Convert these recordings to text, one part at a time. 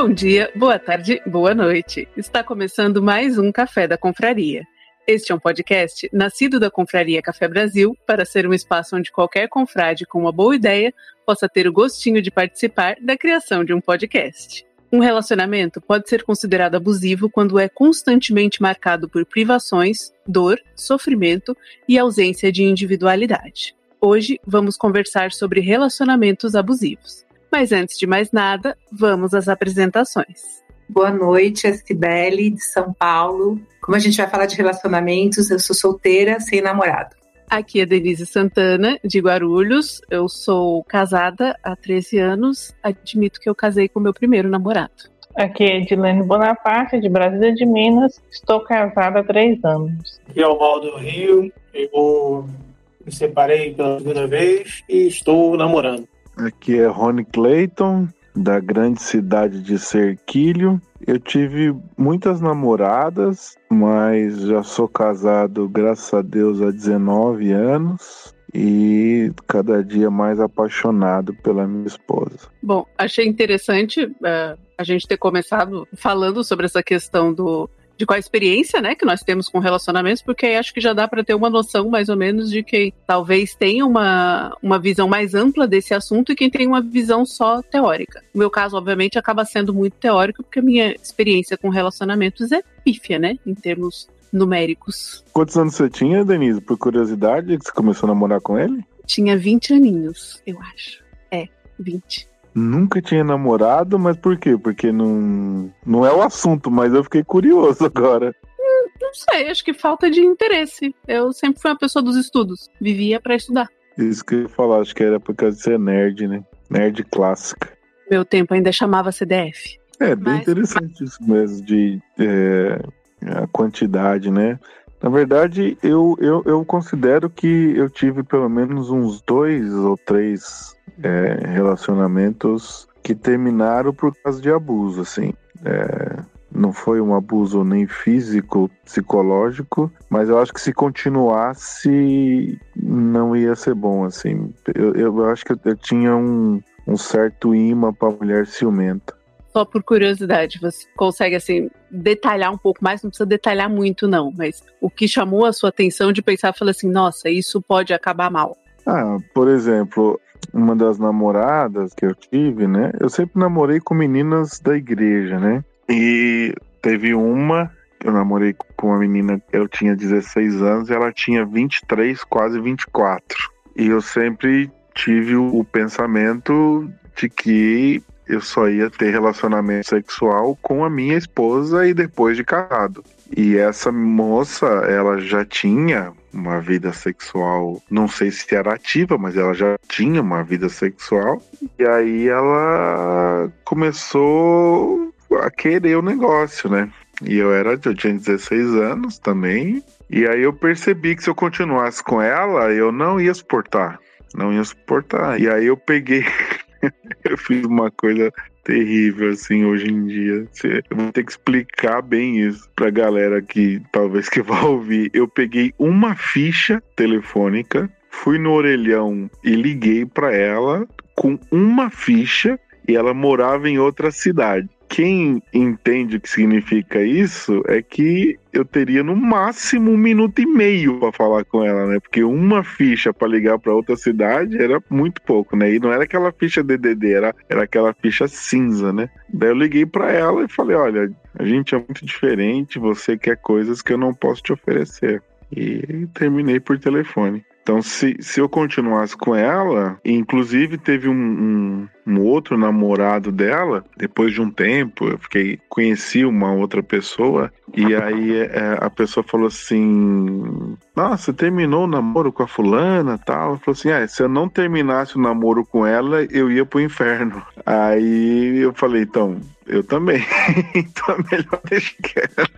Bom dia, boa tarde, boa noite. Está começando mais um Café da Confraria. Este é um podcast nascido da Confraria Café Brasil para ser um espaço onde qualquer confrade com uma boa ideia possa ter o gostinho de participar da criação de um podcast. Um relacionamento pode ser considerado abusivo quando é constantemente marcado por privações, dor, sofrimento e ausência de individualidade. Hoje vamos conversar sobre relacionamentos abusivos. Mas antes de mais nada, vamos às apresentações. Boa noite, é Cibele, de São Paulo. Como a gente vai falar de relacionamentos, eu sou solteira, sem namorado. Aqui é Denise Santana, de Guarulhos. Eu sou casada há 13 anos. Admito que eu casei com meu primeiro namorado. Aqui é Edilene Bonaparte, de Brasília de Minas. Estou casada há três anos. Aqui é o Valdo Rio. Eu me separei pela segunda vez e estou namorando. Aqui é Rony Clayton, da grande cidade de Serquilho. Eu tive muitas namoradas, mas já sou casado, graças a Deus, há 19 anos e cada dia mais apaixonado pela minha esposa. Bom, achei interessante uh, a gente ter começado falando sobre essa questão do de qual a experiência, né, que nós temos com relacionamentos, porque aí acho que já dá para ter uma noção mais ou menos de quem talvez tenha uma, uma visão mais ampla desse assunto e quem tem uma visão só teórica. No meu caso, obviamente, acaba sendo muito teórico, porque a minha experiência com relacionamentos é pífia, né, em termos numéricos. Quantos anos você tinha, Denise? Por curiosidade, que você começou a namorar com ele? Tinha 20 aninhos, eu acho. É, 20. Nunca tinha namorado, mas por quê? Porque não, não é o assunto, mas eu fiquei curioso agora. Hum, não sei, acho que falta de interesse. Eu sempre fui uma pessoa dos estudos, vivia para estudar. Isso que eu ia falar, acho que era por causa de ser nerd, né? Nerd clássica. Meu tempo ainda chamava CDF. É, bem mas... interessante isso mesmo, de é, a quantidade, né? Na verdade, eu, eu, eu considero que eu tive pelo menos uns dois ou três é, relacionamentos que terminaram por causa de abuso, assim. É, não foi um abuso nem físico, psicológico, mas eu acho que se continuasse não ia ser bom, assim. Eu, eu acho que eu, tinha um, um certo imã para mulher ciumenta. Só por curiosidade, você consegue assim detalhar um pouco mais? Não precisa detalhar muito, não, mas o que chamou a sua atenção de pensar, falar assim, nossa, isso pode acabar mal. Ah, por exemplo, uma das namoradas que eu tive, né? Eu sempre namorei com meninas da igreja, né? E teve uma eu namorei com uma menina, eu tinha 16 anos e ela tinha 23, quase 24. E eu sempre tive o, o pensamento de que eu só ia ter relacionamento sexual com a minha esposa e depois de casado. E essa moça, ela já tinha uma vida sexual, não sei se era ativa, mas ela já tinha uma vida sexual. E aí ela começou a querer o negócio, né? E eu era, eu tinha 16 anos também. E aí eu percebi que se eu continuasse com ela, eu não ia suportar. Não ia suportar. E aí eu peguei eu fiz uma coisa terrível, assim, hoje em dia. Eu vou ter que explicar bem isso pra galera que talvez que vá ouvir. Eu peguei uma ficha telefônica, fui no orelhão e liguei para ela com uma ficha e ela morava em outra cidade quem entende o que significa isso é que eu teria no máximo um minuto e meio para falar com ela, né? Porque uma ficha para ligar para outra cidade era muito pouco, né? E não era aquela ficha DDD, era, era aquela ficha cinza, né? Daí eu liguei para ela e falei: olha, a gente é muito diferente, você quer coisas que eu não posso te oferecer. E terminei por telefone. Então, se, se eu continuasse com ela, inclusive teve um, um, um, outro namorado dela, depois de um tempo, eu fiquei, conheci uma outra pessoa, e aí é, a pessoa falou assim: Nossa, terminou o namoro com a fulana tal. Falou assim: É, se eu não terminasse o namoro com ela, eu ia pro inferno. Aí eu falei, então, eu também. então é melhor deixar quieto.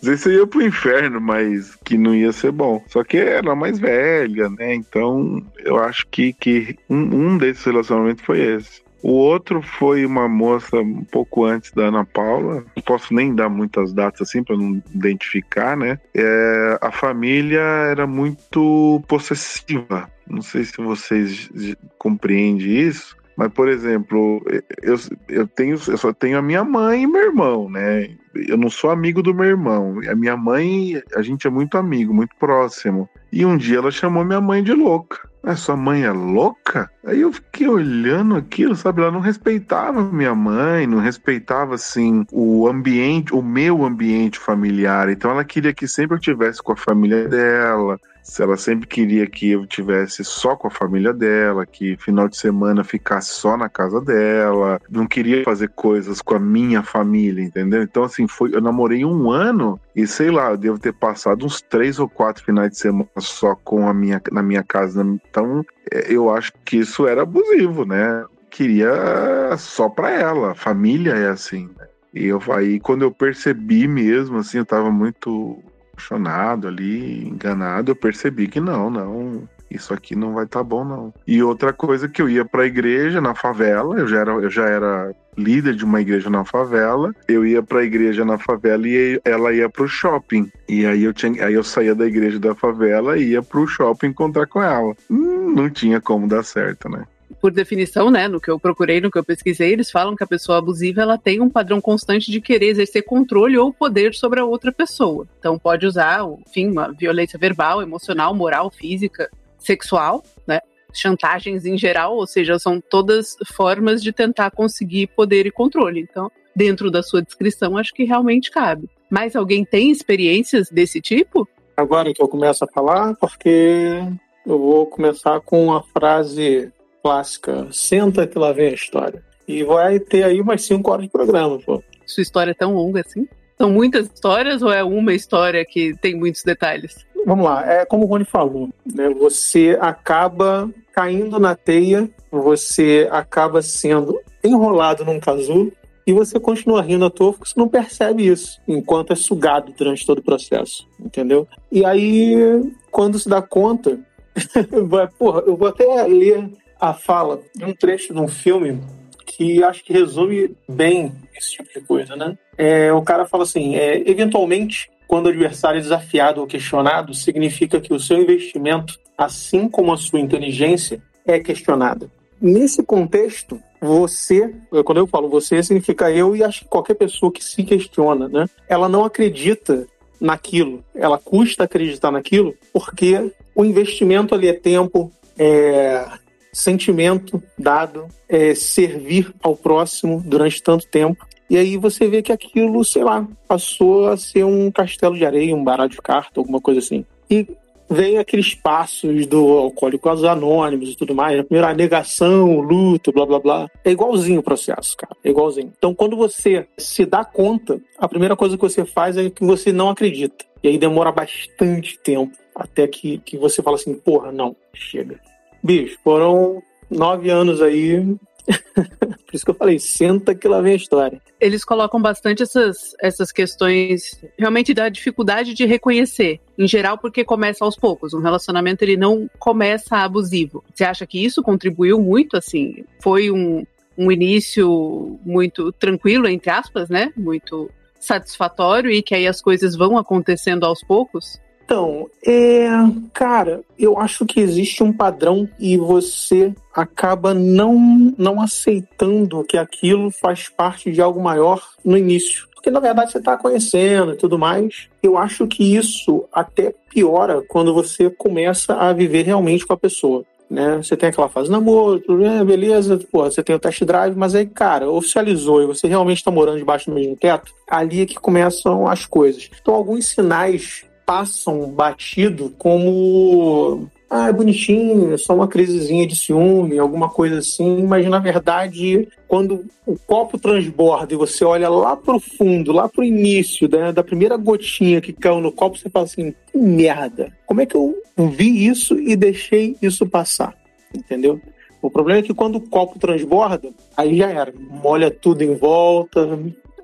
Às vezes eu ia pro inferno, mas que não ia ser bom. Só que ela mais velha, né? Então eu acho que, que um, um desses relacionamentos foi esse. O outro foi uma moça um pouco antes da Ana Paula. Não posso nem dar muitas datas assim para não identificar, né? É, a família era muito possessiva. Não sei se vocês compreendem isso Mas, por exemplo, eu, eu, tenho, eu só tenho a minha mãe e meu irmão, né? Eu não sou amigo do meu irmão. A minha mãe, a gente é muito amigo, muito próximo. E um dia ela chamou minha mãe de louca. Ah, sua mãe é louca? Aí eu fiquei olhando aquilo, sabe? Ela não respeitava minha mãe, não respeitava, assim, o ambiente, o meu ambiente familiar. Então ela queria que sempre eu estivesse com a família dela, se ela sempre queria que eu tivesse só com a família dela, que final de semana ficasse só na casa dela, não queria fazer coisas com a minha família, entendeu? Então, assim, foi, eu namorei um ano e sei lá, eu devo ter passado uns três ou quatro finais de semana só com a minha, na minha casa. Então, é, eu acho que isso era abusivo, né? Queria só pra ela, família é assim, né? E eu aí quando eu percebi mesmo, assim, eu tava muito apaixonado ali, enganado, eu percebi que não, não, isso aqui não vai estar tá bom não. E outra coisa que eu ia para a igreja na favela, eu já era, eu já era líder de uma igreja na favela, eu ia para a igreja na favela e ela ia para o shopping. E aí eu tinha, aí eu saía da igreja da favela e ia para o shopping encontrar com ela. Hum, não tinha como dar certo, né? Por definição, né, no que eu procurei, no que eu pesquisei, eles falam que a pessoa abusiva ela tem um padrão constante de querer exercer controle ou poder sobre a outra pessoa. Então pode usar, enfim, uma violência verbal, emocional, moral, física, sexual, né? Chantagens em geral, ou seja, são todas formas de tentar conseguir poder e controle. Então, dentro da sua descrição, acho que realmente cabe. Mas alguém tem experiências desse tipo? Agora que eu começo a falar, porque eu vou começar com a frase clássica, senta que lá vem a história. E vai ter aí umas 5 horas de programa, pô. Sua história é tão longa assim? São muitas histórias ou é uma história que tem muitos detalhes? Vamos lá, é como o Rony falou, né? Você acaba caindo na teia, você acaba sendo enrolado num casulo e você continua rindo à toa porque você não percebe isso enquanto é sugado durante todo o processo, entendeu? E aí, quando se dá conta, vai, porra, eu vou até ler a fala de um trecho de um filme que acho que resume bem esse tipo de coisa, né? É, o cara fala assim, é, eventualmente, quando o adversário é desafiado ou questionado, significa que o seu investimento, assim como a sua inteligência, é questionada. Nesse contexto, você, quando eu falo você, significa eu e acho que qualquer pessoa que se questiona, né? Ela não acredita naquilo, ela custa acreditar naquilo, porque o investimento ali é tempo, é, sentimento dado, é, servir ao próximo durante tanto tempo. E aí você vê que aquilo, sei lá, passou a ser um castelo de areia, um baralho de carta, alguma coisa assim. E vem aqueles passos do Alcoólicos Anônimos e tudo mais. A primeira negação, luto, blá blá blá. É igualzinho o processo, cara. É igualzinho. Então, quando você se dá conta, a primeira coisa que você faz é que você não acredita. E aí demora bastante tempo até que, que você fala assim, porra, não, chega bicho, foram nove anos aí. Por isso que eu falei, senta que lá vem a história. Eles colocam bastante essas, essas questões realmente da dificuldade de reconhecer, em geral, porque começa aos poucos. Um relacionamento ele não começa abusivo. Você acha que isso contribuiu muito, assim? Foi um, um início muito tranquilo, entre aspas, né? Muito satisfatório e que aí as coisas vão acontecendo aos poucos? Então, é, cara, eu acho que existe um padrão e você acaba não, não aceitando que aquilo faz parte de algo maior no início. Porque na verdade você está conhecendo e tudo mais. Eu acho que isso até piora quando você começa a viver realmente com a pessoa. Né? Você tem aquela fase namoro, bem, beleza, pô, você tem o test drive, mas aí, cara, oficializou e você realmente está morando debaixo do mesmo teto, ali é que começam as coisas. Então, alguns sinais passam batido como ah, é bonitinho, é só uma crisezinha de ciúme, alguma coisa assim, mas na verdade, quando o copo transborda e você olha lá pro fundo, lá pro início né, da primeira gotinha que caiu no copo, você fala assim: que merda, como é que eu vi isso e deixei isso passar? Entendeu? O problema é que quando o copo transborda, aí já era, molha tudo em volta,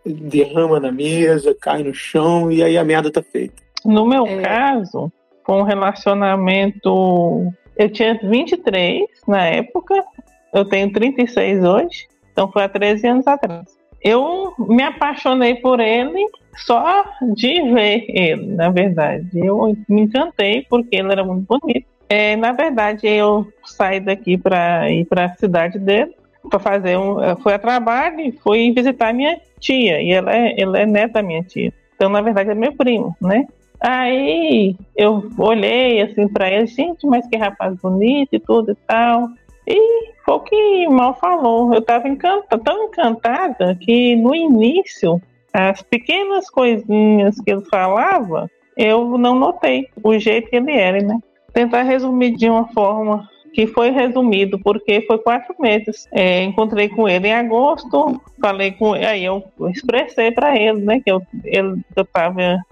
derrama na mesa, cai no chão e aí a merda tá feita. No meu é. caso, foi um relacionamento. Eu tinha 23 na época, eu tenho 36 hoje, então foi há 13 anos atrás. Eu me apaixonei por ele só de ver ele, na verdade. Eu me encantei porque ele era muito bonito. É, na verdade, eu saí daqui para ir para a cidade dele. para fazer um. Eh, foi a trabalho e fui visitar minha tia. E ela é, ela é neta da minha tia. Então, na verdade, é meu primo, né? Aí eu olhei assim para ele, gente, mas que rapaz bonito e tudo e tal. E foi o que mal falou. Eu estava encantada, tão encantada que no início, as pequenas coisinhas que ele falava, eu não notei o jeito que ele era, né? Tentar resumir de uma forma que foi resumido, porque foi quatro meses. É, encontrei com ele em agosto, falei com ele, aí eu expressei para ele, né, que eu, ele, eu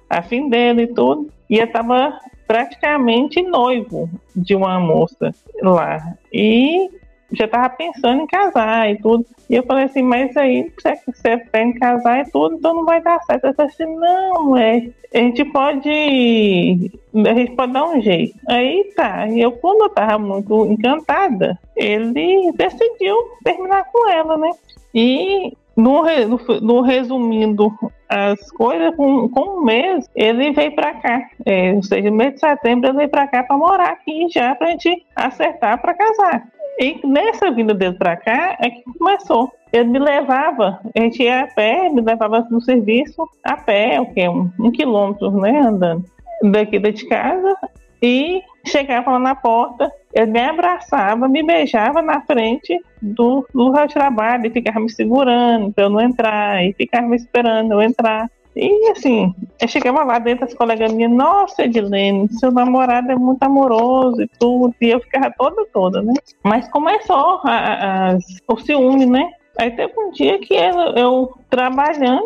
afim dele e tudo, e eu estava praticamente noivo de uma moça lá. E já estava pensando em casar e tudo. E eu falei assim, mas aí você, você que casar e tudo, então não vai dar certo. Eu falei assim, não, é, a gente pode. A gente pode dar um jeito. Aí tá. E eu, quando eu tava muito encantada, ele decidiu terminar com ela, né? E no, no, no, resumindo as coisas, com, com um mês, ele veio para cá. É, ou seja, no mês de setembro, ele veio para cá para morar aqui já para a gente acertar para casar. E nessa vinda dele para cá é que começou. Ele me levava, a gente ia a pé, me levava no serviço a pé, o quê? Um, um quilômetro, né, andando daqui de casa. E chegava lá na porta, ele me abraçava, me beijava na frente do lugar de trabalho e ficava me segurando para eu não entrar, e ficava me esperando eu entrar. E assim, eu chegava lá dentro, as colegas minhas, nossa, Edilene, seu namorado é muito amoroso e tudo, e eu ficava toda, toda, né? Mas começou a, a, o ciúme, né? Aí teve um dia que eu, eu trabalhando,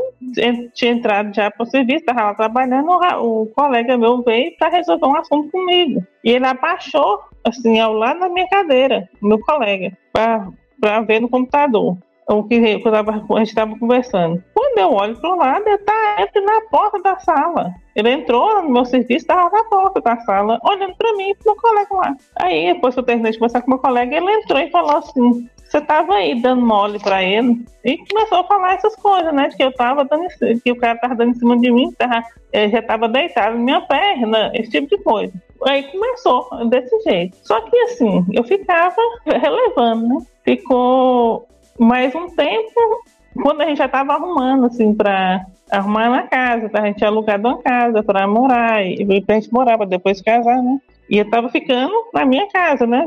tinha entrado já para o serviço, estava lá trabalhando, o, o colega meu veio para resolver um assunto comigo. E ele abaixou, assim, ao lado da minha cadeira, meu colega, para ver no computador o que, que tava, a gente estava conversando. Quando eu olho para o lado, ele está ele na porta da sala. Ele entrou no meu serviço, estava na porta da sala, olhando para mim e para meu colega lá. Aí, depois que eu terminei de conversar com meu colega, ele entrou e falou assim: Você estava aí dando mole para ele? E começou a falar essas coisas, né? De que eu tava dando, que o cara estava dando em cima de mim, tava, já estava deitado na minha perna, esse tipo de coisa. Aí começou desse jeito. Só que assim, eu ficava relevando, né? Ficou mais um tempo, quando a gente já estava arrumando, assim, para arrumar na casa, tá? a gente alugado uma casa para morar, e pra gente morar, para depois casar, né? E eu estava ficando na minha casa, né?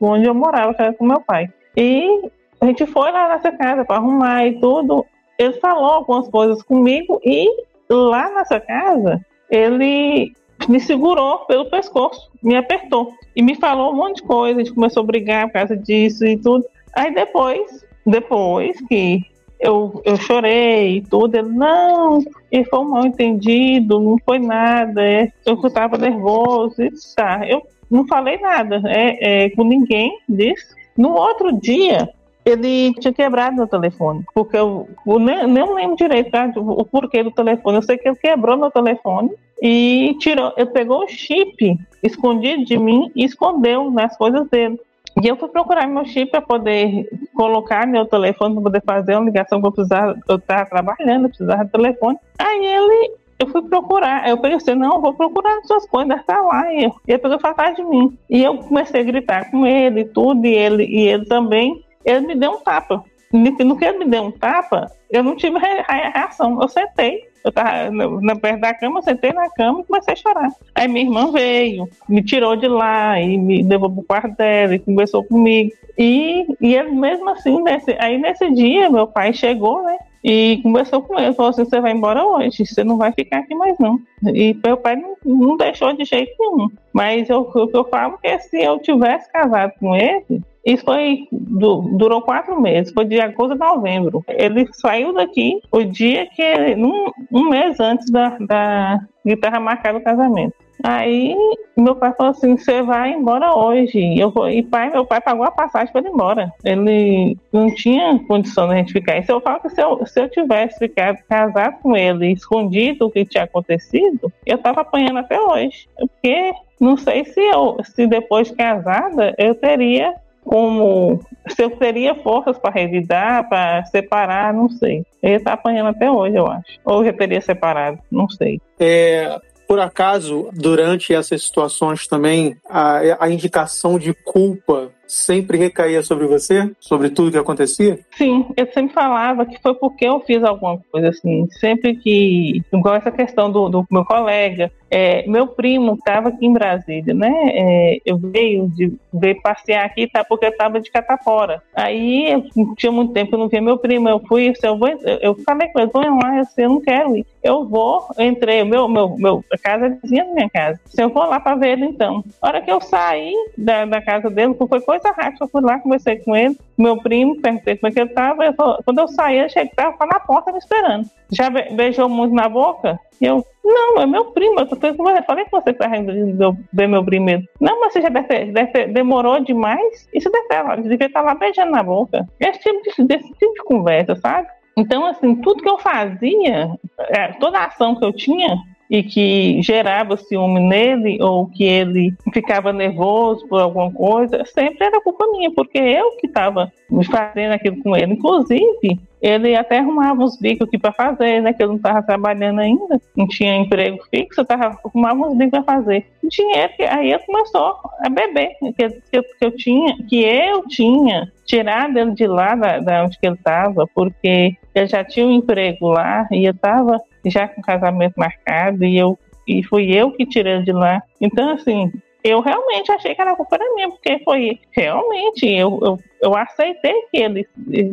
Onde eu morava, que era com meu pai. E a gente foi lá nessa casa para arrumar e tudo. Ele falou algumas coisas comigo e lá nessa casa ele me segurou pelo pescoço, me apertou e me falou um monte de coisa. A gente começou a brigar por causa disso e tudo. Aí depois, depois que eu, eu chorei e tudo, ele, não, e foi um mal entendido, não foi nada, é, eu estava nervoso, e tá. Eu não falei nada é, é, com ninguém disso. No outro dia, ele tinha quebrado meu telefone, porque eu, eu nem, nem lembro direito tá, o porquê do telefone. Eu sei que ele quebrou meu telefone e tirou, ele pegou o chip escondido de mim e escondeu nas coisas dele. E eu fui procurar meu chip para poder colocar meu telefone, para poder fazer uma ligação que eu precisava. Eu estava trabalhando, eu precisava de telefone. Aí ele, eu fui procurar. Eu pensei, não, eu vou procurar as suas coisas, estar lá. E, ele pegou atrás de mim. E eu comecei a gritar com ele e tudo, e ele, e ele também. Ele me deu um tapa. No que ele me deu um tapa, eu não tive reação. Eu sentei. Eu tava na, perto da cama, sentei na cama e comecei a chorar. Aí minha irmã veio, me tirou de lá e me levou pro quarto dela e conversou comigo. E, e ele mesmo assim, nesse, aí nesse dia, meu pai chegou, né? E conversou com ele, falou assim, você vai embora hoje, você não vai ficar aqui mais não. E meu pai não, não deixou de jeito nenhum. Mas eu, eu, eu falo que se eu tivesse casado com ele, isso foi durou quatro meses, foi de agosto a novembro. Ele saiu daqui o dia que um, um mês antes da, da guitarra marcar o casamento. Aí meu pai falou assim: você vai embora hoje. Eu vou, e pai, meu pai pagou a passagem para ir embora. Ele não tinha condição de a gente ficar. E se eu falo que se eu, se eu tivesse ficado casado com ele, escondido o que tinha acontecido, eu tava apanhando até hoje. Porque não sei se eu, se depois de casada, eu teria como se eu teria forças para revidar, para separar, não sei. Ele está apanhando até hoje, eu acho. Ou já teria separado, não sei. É, por acaso, durante essas situações também, a, a indicação de culpa sempre recaía sobre você? Sobre tudo que acontecia? Sim, eu sempre falava que foi porque eu fiz alguma coisa assim. Sempre que. Igual essa questão do, do meu colega, é, meu primo estava aqui em Brasília, né? É, eu veio de veio passear aqui, tá? Porque eu estava de catapora. Aí eu tinha muito tempo que eu não via meu primo. Eu fui, eu, vou, eu falei com ele, vou lá, eu, eu não quero ir. Eu vou, eu entrei, meu, meu, meu, a casa é vizinha da minha casa. Se eu vou lá para ver ele então. A hora que eu saí da, da casa dele, foi coisa rápida, eu fui lá, conversei com ele, meu primo, perguntei como é que ele estava. Quando eu saí, ele chegava na porta me esperando. Já beijou muito na boca? E eu, não, é meu primo. Eu, tô, eu falei com você que tá indo ver meu primeiro. Não, mas você já deve ter, deve ter, demorou demais. Isso deve ter, devia estar lá beijando na boca. Esse tipo de, desse tipo de conversa, sabe? Então, assim, tudo que eu fazia, é, toda a ação que eu tinha, e que gerava ciúme nele ou que ele ficava nervoso por alguma coisa, sempre era culpa minha, porque eu que estava fazendo aquilo com ele. Inclusive, ele até arrumava uns bicos aqui para fazer, né? Que eu não estava trabalhando ainda, não tinha emprego fixo, eu tava, arrumava uns bicos para fazer. Dinheiro, aí ele começou a beber, que, que, que, eu tinha, que eu tinha tirado ele de lá, da, da onde que ele estava, porque ele já tinha um emprego lá e eu estava já com casamento marcado e eu e fui eu que tirei de lá. Então, assim, eu realmente achei que era culpa era minha, porque foi realmente, eu, eu, eu aceitei que ele,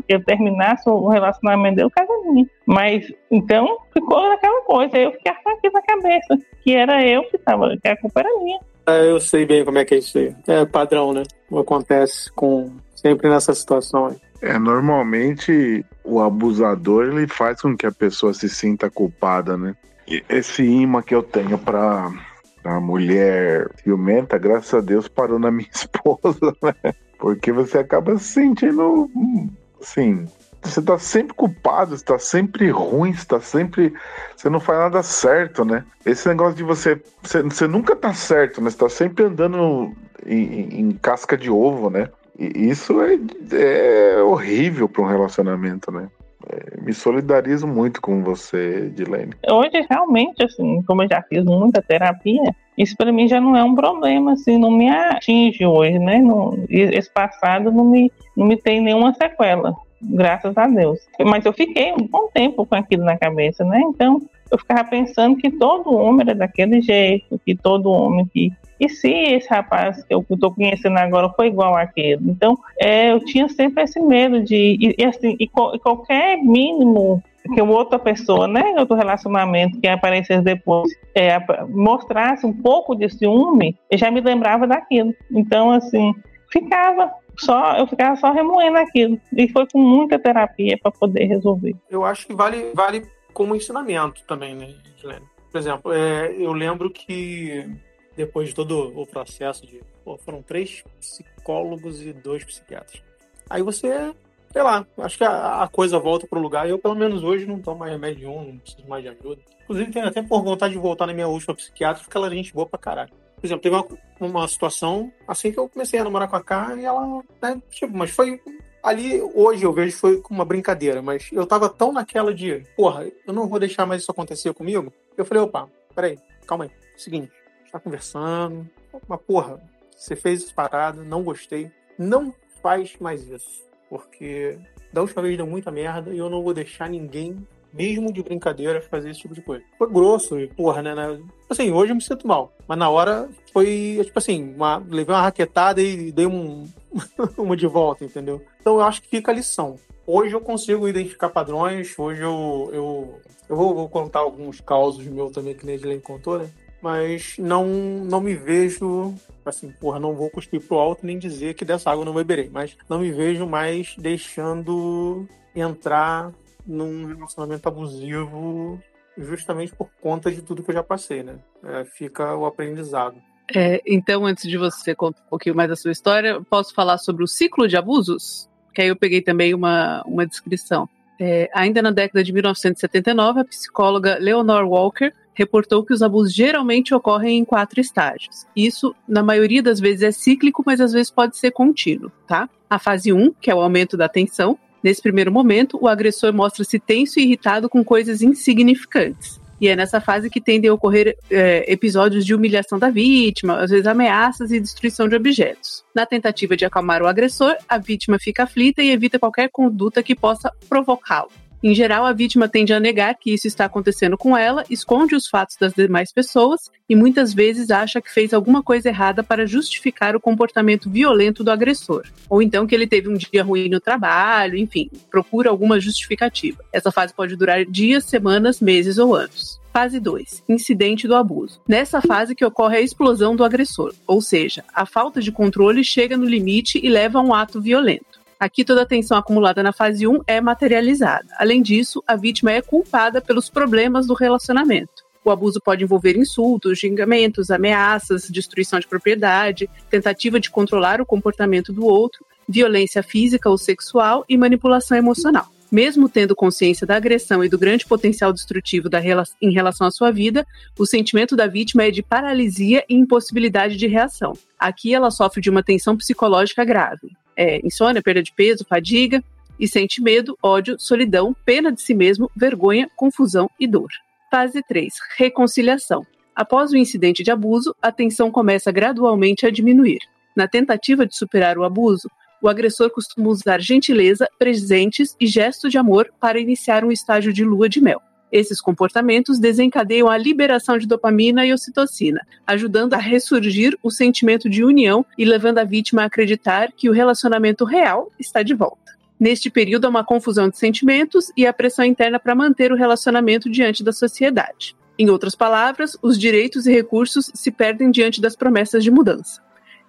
eu terminasse o relacionamento dele com a minha. Mas, então, ficou naquela coisa, eu fiquei aqui na cabeça, que era eu que estava, que a culpa era minha. É, eu sei bem como é que é isso aí. É padrão, né? Acontece com sempre nessa situação aí. É, normalmente o abusador ele faz com que a pessoa se sinta culpada, né? E esse imã que eu tenho para a mulher ciumenta, graças a Deus parou na minha esposa, né? Porque você acaba se sentindo, assim, você tá sempre culpado, você tá sempre ruim, você tá sempre. Você não faz nada certo, né? Esse negócio de você. Você, você nunca tá certo, né? Você tá sempre andando em, em casca de ovo, né? Isso é, é horrível para um relacionamento, né? É, me solidarizo muito com você, Dilene. Hoje, realmente, assim, como eu já fiz muita terapia, isso para mim já não é um problema, assim, não me atinge hoje, né? Não, esse passado não me, não me tem nenhuma sequela, graças a Deus. Mas eu fiquei um bom tempo com aquilo na cabeça, né? Então, eu ficava pensando que todo homem era daquele jeito, que todo homem que e se esse rapaz que eu estou conhecendo agora foi igual àquele? Então, é, eu tinha sempre esse medo de. E, e assim, e, e qualquer mínimo que outra pessoa, né, outro relacionamento que aparecesse depois, é, mostrasse um pouco de ciúme, eu já me lembrava daquilo. Então, assim, ficava só, eu ficava só remoendo aquilo. E foi com muita terapia para poder resolver. Eu acho que vale, vale como ensinamento também, né? Por exemplo, é, eu lembro que depois de todo o processo de. Pô, foram três psicólogos e dois psiquiatras. Aí você, sei lá, acho que a, a coisa volta pro lugar. Eu, pelo menos hoje, não tomo mais remédio nenhum, não preciso mais de ajuda. Inclusive, tenho até por vontade de voltar na minha última psiquiatra, porque ela era gente boa pra caralho. Por exemplo, teve uma, uma situação assim que eu comecei a namorar com a Karen e ela, né, tipo, mas foi ali hoje eu vejo foi uma brincadeira, mas eu tava tão naquela de, porra, eu não vou deixar mais isso acontecer comigo. Eu falei, opa, peraí, calma aí. Seguinte, tá conversando. Mas, porra, você fez essa parada, não gostei. Não faz mais isso. Porque da última vez deu muita merda e eu não vou deixar ninguém, mesmo de brincadeira, fazer esse tipo de coisa. Foi grosso e, porra, né, né? Assim, hoje eu me sinto mal. Mas na hora foi, tipo assim, uma, levei uma raquetada e dei um, uma de volta, entendeu? Então eu acho que fica a lição. Hoje eu consigo identificar padrões, hoje eu, eu, eu vou, vou contar alguns causos meus também, que nem a Edilene contou, né? mas não não me vejo assim, porra, não vou cuspir pro alto nem dizer que dessa água eu não beberei, mas não me vejo mais deixando entrar num relacionamento abusivo justamente por conta de tudo que eu já passei, né? É, fica o aprendizado. É, então, antes de você contar um pouquinho mais da sua história, posso falar sobre o ciclo de abusos? Que aí eu peguei também uma, uma descrição. É, ainda na década de 1979, a psicóloga Leonor Walker reportou que os abusos geralmente ocorrem em quatro estágios. Isso, na maioria das vezes, é cíclico, mas às vezes pode ser contínuo, tá? A fase 1, que é o aumento da tensão. Nesse primeiro momento, o agressor mostra-se tenso e irritado com coisas insignificantes. E é nessa fase que tendem a ocorrer é, episódios de humilhação da vítima, às vezes ameaças e destruição de objetos. Na tentativa de acalmar o agressor, a vítima fica aflita e evita qualquer conduta que possa provocá-lo. Em geral, a vítima tende a negar que isso está acontecendo com ela, esconde os fatos das demais pessoas e muitas vezes acha que fez alguma coisa errada para justificar o comportamento violento do agressor. Ou então que ele teve um dia ruim no trabalho, enfim, procura alguma justificativa. Essa fase pode durar dias, semanas, meses ou anos. Fase 2. Incidente do abuso. Nessa fase que ocorre a explosão do agressor, ou seja, a falta de controle chega no limite e leva a um ato violento. Aqui toda a tensão acumulada na fase 1 é materializada. Além disso, a vítima é culpada pelos problemas do relacionamento. O abuso pode envolver insultos, xingamentos, ameaças, destruição de propriedade, tentativa de controlar o comportamento do outro, violência física ou sexual e manipulação emocional. Mesmo tendo consciência da agressão e do grande potencial destrutivo da, em relação à sua vida, o sentimento da vítima é de paralisia e impossibilidade de reação. Aqui ela sofre de uma tensão psicológica grave é, insônia, perda de peso, fadiga, e sente medo, ódio, solidão, pena de si mesmo, vergonha, confusão e dor. Fase 3. Reconciliação. Após o incidente de abuso, a tensão começa gradualmente a diminuir. Na tentativa de superar o abuso, o agressor costuma usar gentileza, presentes e gestos de amor para iniciar um estágio de lua de mel. Esses comportamentos desencadeiam a liberação de dopamina e ocitocina, ajudando a ressurgir o sentimento de união e levando a vítima a acreditar que o relacionamento real está de volta. Neste período, há uma confusão de sentimentos e a pressão interna para manter o relacionamento diante da sociedade. Em outras palavras, os direitos e recursos se perdem diante das promessas de mudança.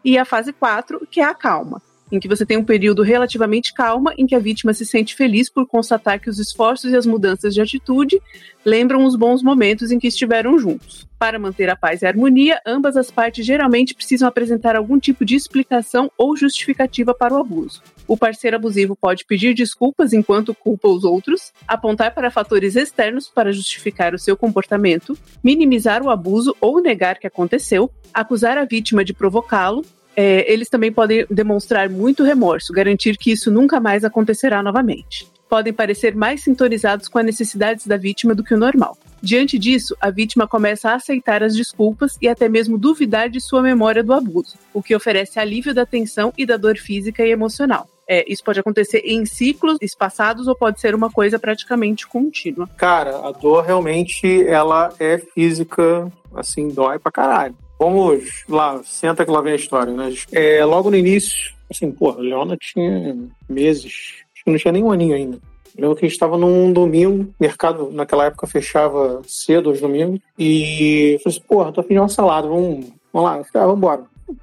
E a fase 4, que é a calma, em que você tem um período relativamente calma, em que a vítima se sente feliz por constatar que os esforços e as mudanças de atitude lembram os bons momentos em que estiveram juntos. Para manter a paz e a harmonia, ambas as partes geralmente precisam apresentar algum tipo de explicação ou justificativa para o abuso. O parceiro abusivo pode pedir desculpas enquanto culpa os outros, apontar para fatores externos para justificar o seu comportamento, minimizar o abuso ou negar que aconteceu, acusar a vítima de provocá-lo, é, eles também podem demonstrar muito remorso, garantir que isso nunca mais acontecerá novamente. Podem parecer mais sintonizados com as necessidades da vítima do que o normal. Diante disso, a vítima começa a aceitar as desculpas e até mesmo duvidar de sua memória do abuso, o que oferece alívio da tensão e da dor física e emocional. É, isso pode acontecer em ciclos espaçados ou pode ser uma coisa praticamente contínua. Cara, a dor realmente ela é física, assim, dói pra caralho. Vamos lá, senta que lá vem a história, né? É, logo no início, assim, porra, a Leona tinha meses, acho que não tinha nem um aninho ainda. Eu lembro que a gente estava num domingo, mercado naquela época fechava cedo aos domingos, e eu falei assim, porra, tô afim de uma salada, vamos, vamos lá. Eu ah, vamos embora.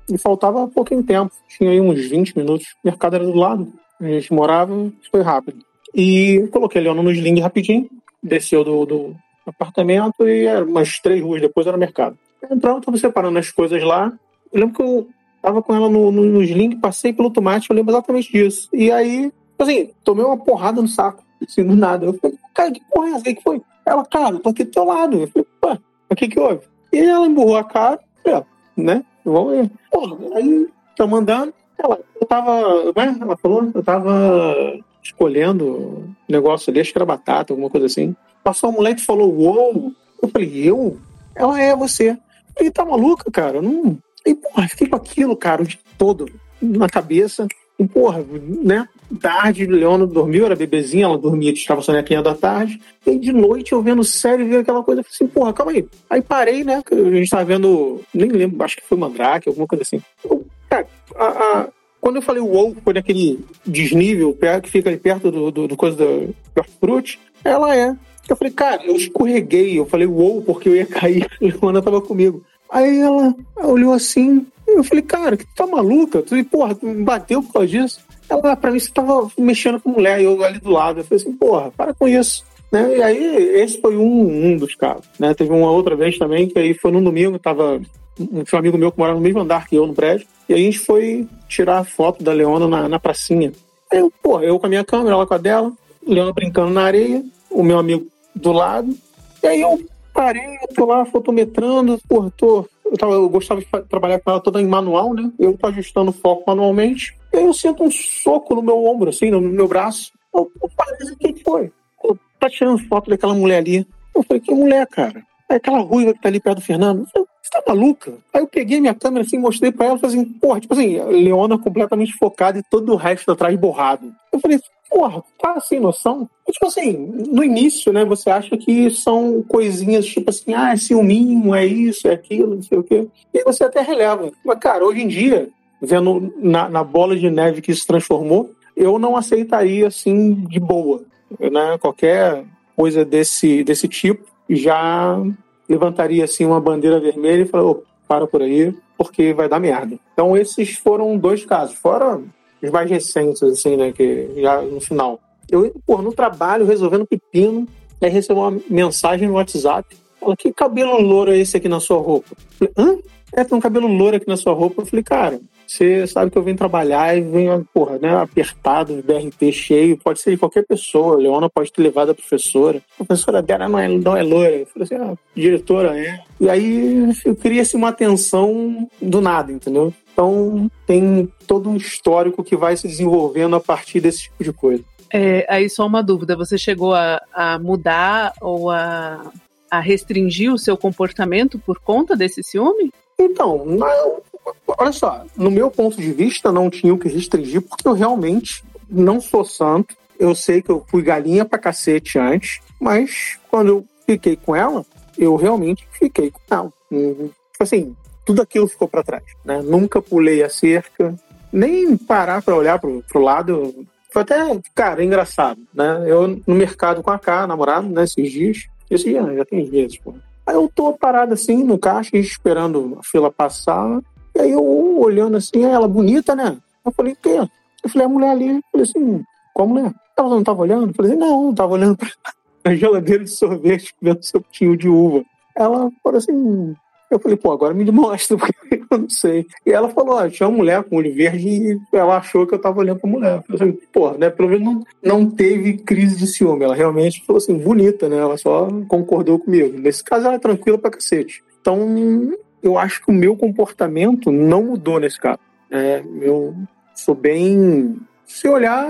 E faltava pouquinho tempo, tinha aí uns 20 minutos, o mercado era do lado, a gente morava, foi rápido. E coloquei a Leona no sling rapidinho, desceu do, do apartamento e era umas três ruas depois era mercado. Entrando, tava separando as coisas lá. Eu lembro que eu tava com ela no, no, no sling, passei pelo tomate, eu lembro exatamente disso. E aí, assim, tomei uma porrada no saco, assim, do nada. Eu falei, cara, que porra é essa? O que foi? Ela, cara, eu tô aqui do teu lado. Eu falei, pô, o que que houve? E ela emburrou a cara, falei, né? Vamos ver. Porra, aí, tô mandando. Ela, eu tava, né? Ela falou, eu tava escolhendo negócio ali, acho que era batata, alguma coisa assim. Passou um moleque e falou, uou. Eu falei, eu? Ela é você. Ele tá maluca, cara? Não. E, porra, fiquei com aquilo, cara, o dia todo na cabeça. E, porra, né? Tarde, Leona dormiu, era bebezinha, ela dormia, estava sonequinha da tarde. E de noite eu vendo série, vi aquela coisa, falei assim, porra, calma aí. Aí parei, né? A gente tava vendo, nem lembro, acho que foi Mandrake, alguma coisa assim. Eu, cara, a, a, quando eu falei wow, foi naquele desnível que fica ali perto do, do, do coisa do Hortifruti, ela é. Eu falei, cara, eu escorreguei. Eu falei, uou, porque eu ia cair. A Luana tava comigo. Aí ela olhou assim. Eu falei, cara, que tu tá maluca? Tu, porra, tu me bateu por causa disso? Ela, ah, pra mim, você tava mexendo com mulher. E eu ali do lado. Eu falei assim, porra, para com isso. Né? E aí, esse foi um, um dos casos. Né? Teve uma outra vez também, que aí foi num domingo, tava um, um amigo meu que morava no mesmo andar que eu no prédio. E a gente foi tirar a foto da Leona na, na pracinha. Aí eu, porra, eu com a minha câmera, ela com a dela, Leona brincando na areia, o meu amigo do lado. E aí eu parei, eu tô lá fotometrando, porra, tô, eu, tava, eu gostava de trabalhar com ela toda em manual, né? Eu tô ajustando o foco manualmente. E aí eu sinto um soco no meu ombro, assim, no meu braço. Eu, eu parei, o que foi? Eu, tá tirando foto daquela mulher ali. Eu falei, que mulher, cara? Aí aquela ruiva que tá ali perto do Fernando. Você tá maluca? Aí eu peguei minha câmera assim, mostrei pra ela, falei assim, porra, tipo assim, Leona completamente focada e todo o resto atrás borrado. Eu falei, porra, tá sem noção? E, tipo assim, no início, né, você acha que são coisinhas tipo assim, ah, é ciúminho, é isso, é aquilo, não sei o quê. E você até releva. Mas, cara, hoje em dia, vendo na, na bola de neve que se transformou, eu não aceitaria assim de boa, né? Qualquer coisa desse, desse tipo já levantaria assim uma bandeira vermelha e falaria, oh, para por aí, porque vai dar merda. Então esses foram dois casos, fora os mais recentes, assim, né, que já no final. Eu, pô, no trabalho, resolvendo pepino, aí recebo uma mensagem no WhatsApp, fala, que cabelo louro é esse aqui na sua roupa? Eu falei, hã? É, tem um cabelo louro aqui na sua roupa. Eu falei, cara, você sabe que eu venho trabalhar e venho, porra, né, apertado, BRT cheio, pode ser de qualquer pessoa. A Leona pode ter levado a professora. A professora dela não é, não é loira. Eu falei assim, ah, diretora é. E aí eu queria-se uma atenção do nada, entendeu? Então tem todo um histórico que vai se desenvolvendo a partir desse tipo de coisa. É, aí só uma dúvida, você chegou a, a mudar ou a, a restringir o seu comportamento por conta desse ciúme? Então, não, olha só, no meu ponto de vista, não tinha o que restringir, porque eu realmente não sou santo. Eu sei que eu fui galinha pra cacete antes, mas quando eu fiquei com ela, eu realmente fiquei com ela. Tipo assim, tudo aquilo ficou para trás. Né? Nunca pulei a cerca, nem parar para olhar pro, pro lado. Foi até, cara, engraçado, né? Eu no mercado com a K, namorado, né, esses dias. Esses dias, já tem dias, pô. Aí eu tô parado assim no caixa, esperando a fila passar. E aí eu olhando assim, ela bonita, né? Eu falei, o quê? Eu falei, a mulher ali. Eu falei assim, qual mulher? Ela não tava olhando? Eu falei assim, não, não tava olhando pra a geladeira de sorvete, vendo se eu tinha de uva. Ela falou assim, eu falei, pô, agora me mostra, porque eu não sei. E ela falou, ó, tinha uma mulher com olho verde e ela achou que eu tava olhando pra mulher. Eu falei, pô, né, pelo menos não, não teve crise de ciúme. Ela realmente falou assim, bonita, né? Ela só concordou comigo. Nesse caso, ela é tranquila pra cacete. Então, eu acho que o meu comportamento não mudou nesse caso. É, eu sou bem. Se olhar,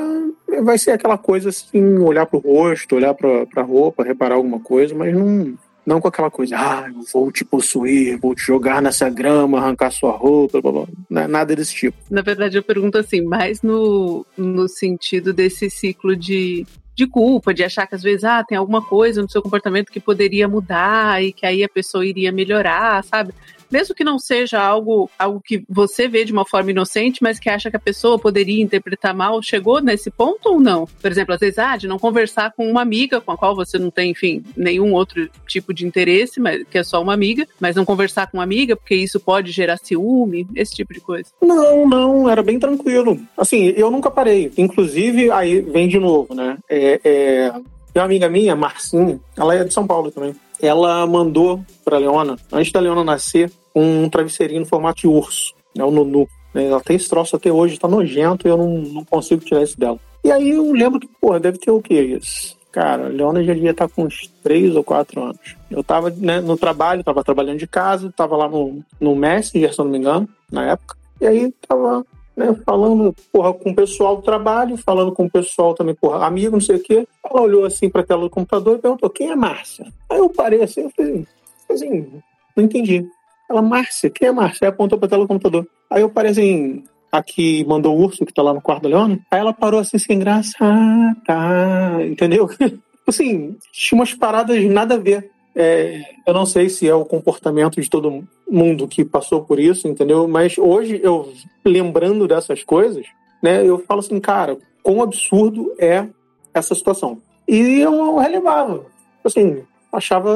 vai ser aquela coisa assim, olhar pro rosto, olhar pra, pra roupa, reparar alguma coisa, mas não, não com aquela coisa, ah, eu vou te possuir, vou te jogar nessa grama, arrancar sua roupa, blá, blá, blá. nada desse tipo. Na verdade, eu pergunto assim, mais no, no sentido desse ciclo de, de culpa, de achar que às vezes, ah, tem alguma coisa no seu comportamento que poderia mudar e que aí a pessoa iria melhorar, sabe? Mesmo que não seja algo, algo que você vê de uma forma inocente, mas que acha que a pessoa poderia interpretar mal, chegou nesse ponto ou não? Por exemplo, às vezes, ah, de não conversar com uma amiga com a qual você não tem, enfim, nenhum outro tipo de interesse, mas que é só uma amiga, mas não conversar com uma amiga, porque isso pode gerar ciúme, esse tipo de coisa. Não, não, era bem tranquilo. Assim, eu nunca parei. Inclusive, aí vem de novo, né? É, é... Tem uma amiga minha, Marcinha, ela é de São Paulo também ela mandou para Leona, antes da Leona nascer, um travesseirinho no formato de urso, né, o Nunu. Né, ela tem esse troço até hoje, tá nojento e eu não, não consigo tirar isso dela. E aí eu lembro que, porra, deve ter o que isso? Cara, a Leona já devia estar tá com uns 3 ou 4 anos. Eu tava né, no trabalho, tava trabalhando de casa, tava lá no, no Messenger, se eu não me engano, na época. E aí tava né, falando, porra, com o pessoal do trabalho, falando com o pessoal também, porra, amigo, não sei o quê. Ela olhou assim pra tela do computador e perguntou, quem é Márcia? Aí eu parei assim, eu falei, assim, não entendi. Ela, Márcia, quem é Márcia? Aí apontou pra tela do computador. Aí eu parei assim, aqui mandou o urso que tá lá no quarto da Leona. Aí ela parou assim, sem graça, ah, tá, entendeu? assim, tinha umas paradas nada a ver. É, eu não sei se é o comportamento de todo mundo que passou por isso, entendeu? Mas hoje, eu lembrando dessas coisas, né, eu falo assim, cara, quão absurdo é essa situação. E eu relevava. Assim, achava,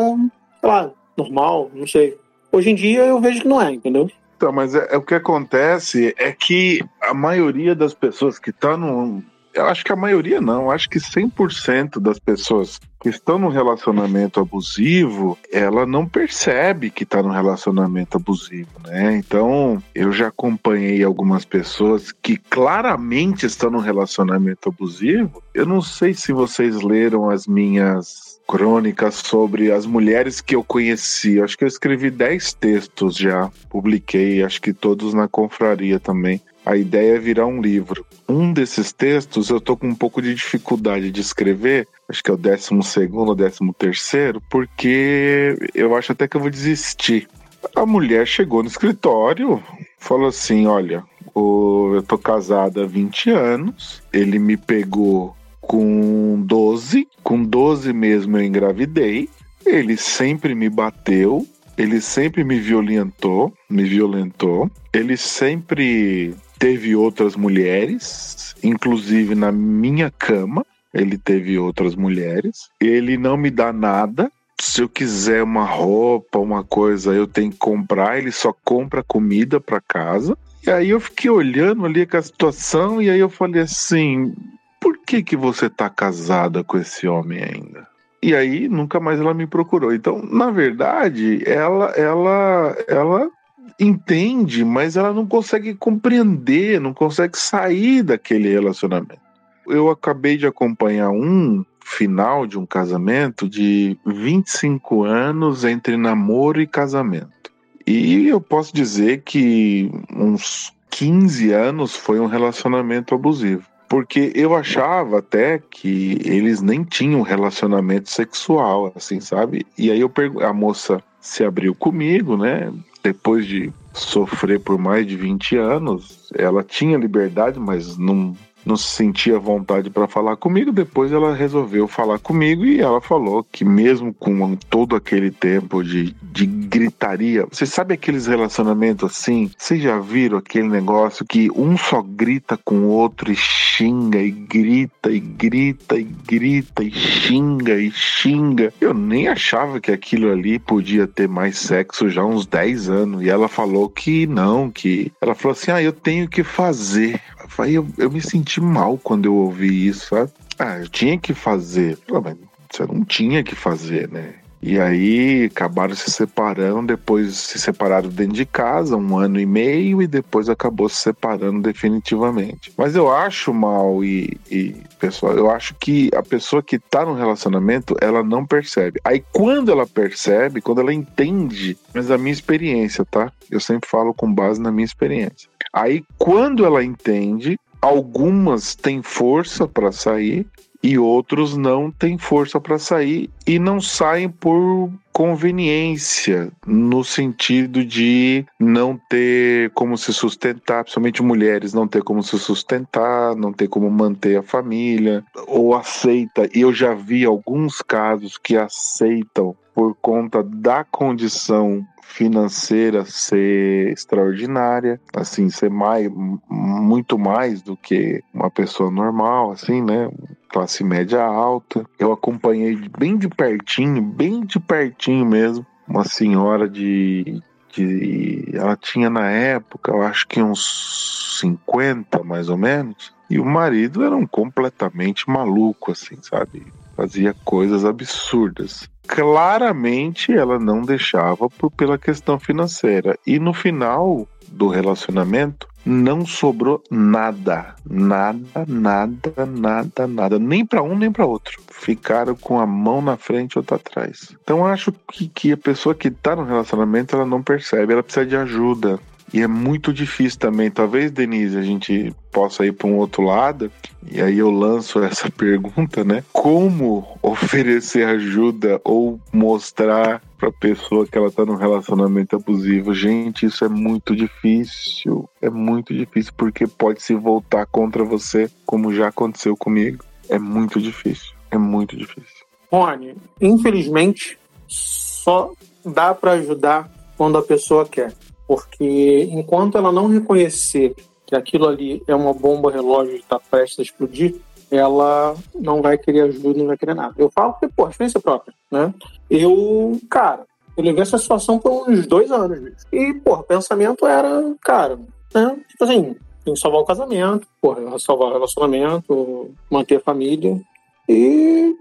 sei lá, normal, não sei. Hoje em dia eu vejo que não é, entendeu? Então, mas é, é o que acontece é que a maioria das pessoas que estão tá no, eu acho que a maioria não, acho que 100% das pessoas que estão num relacionamento abusivo, ela não percebe que está num relacionamento abusivo, né? Então, eu já acompanhei algumas pessoas que claramente estão num relacionamento abusivo. Eu não sei se vocês leram as minhas crônicas sobre as mulheres que eu conheci. Acho que eu escrevi 10 textos já, publiquei, acho que todos na confraria também. A ideia é virar um livro. Um desses textos eu tô com um pouco de dificuldade de escrever, acho que é o décimo segundo, décimo terceiro, porque eu acho até que eu vou desistir. A mulher chegou no escritório, falou assim: olha, eu tô casada há 20 anos, ele me pegou com 12, com 12 mesmo eu engravidei, ele sempre me bateu, ele sempre me violentou, me violentou, ele sempre teve outras mulheres, inclusive na minha cama, ele teve outras mulheres. Ele não me dá nada. Se eu quiser uma roupa, uma coisa, eu tenho que comprar. Ele só compra comida para casa. E aí eu fiquei olhando ali a situação e aí eu falei assim: por que que você tá casada com esse homem ainda? E aí nunca mais ela me procurou. Então, na verdade, ela ela ela entende, mas ela não consegue compreender, não consegue sair daquele relacionamento. Eu acabei de acompanhar um final de um casamento de 25 anos entre namoro e casamento. E eu posso dizer que uns 15 anos foi um relacionamento abusivo. Porque eu achava até que eles nem tinham relacionamento sexual, assim, sabe? E aí eu a moça se abriu comigo, né? Depois de sofrer por mais de 20 anos, ela tinha liberdade, mas não não se sentia vontade para falar comigo. Depois ela resolveu falar comigo e ela falou que, mesmo com todo aquele tempo de, de gritaria, você sabe aqueles relacionamentos assim? Vocês já viram aquele negócio que um só grita com o outro e xinga e grita e grita e grita e xinga e xinga? Eu nem achava que aquilo ali podia ter mais sexo já há uns 10 anos. E ela falou que não, que ela falou assim: ah, eu tenho que fazer. Aí eu, eu me senti mal quando eu ouvi isso, sabe? Ah, eu tinha que fazer. mas você não tinha que fazer, né? E aí acabaram se separando, depois se separaram dentro de casa, um ano e meio, e depois acabou se separando definitivamente. Mas eu acho mal e, e pessoal, eu acho que a pessoa que tá no relacionamento, ela não percebe. Aí quando ela percebe, quando ela entende, mas a minha experiência, tá? Eu sempre falo com base na minha experiência. Aí quando ela entende, algumas têm força para sair e outros não têm força para sair e não saem por conveniência, no sentido de não ter como se sustentar, principalmente mulheres, não ter como se sustentar, não ter como manter a família, ou aceita. E eu já vi alguns casos que aceitam por conta da condição financeira ser extraordinária, assim, ser mais, muito mais do que uma pessoa normal, assim, né? Classe média alta. Eu acompanhei bem de pertinho, bem de pertinho mesmo, uma senhora de, de ela tinha na época, eu acho que uns 50 mais ou menos, e o marido era um completamente maluco, assim, sabe? Fazia coisas absurdas claramente ela não deixava por, pela questão financeira. E no final do relacionamento, não sobrou nada, nada, nada, nada, nada, nem para um nem para outro. Ficaram com a mão na frente ou outra atrás. Então acho que, que a pessoa que está no relacionamento ela não percebe, ela precisa de ajuda. E é muito difícil também. Talvez, Denise, a gente possa ir para um outro lado. E aí eu lanço essa pergunta, né? Como oferecer ajuda ou mostrar para pessoa que ela está num relacionamento abusivo? Gente, isso é muito difícil. É muito difícil porque pode se voltar contra você, como já aconteceu comigo. É muito difícil. É muito difícil. Rony, infelizmente, só dá para ajudar quando a pessoa quer porque enquanto ela não reconhecer que aquilo ali é uma bomba relógio que está prestes a explodir, ela não vai querer ajuda, não vai querer nada. Eu falo porque, pô, experiência própria, né? Eu, cara, eu levei essa situação por uns dois anos. E, pô, o pensamento era, cara, né? Tipo assim, tem que salvar o casamento, porra, salvar o relacionamento, manter a família. E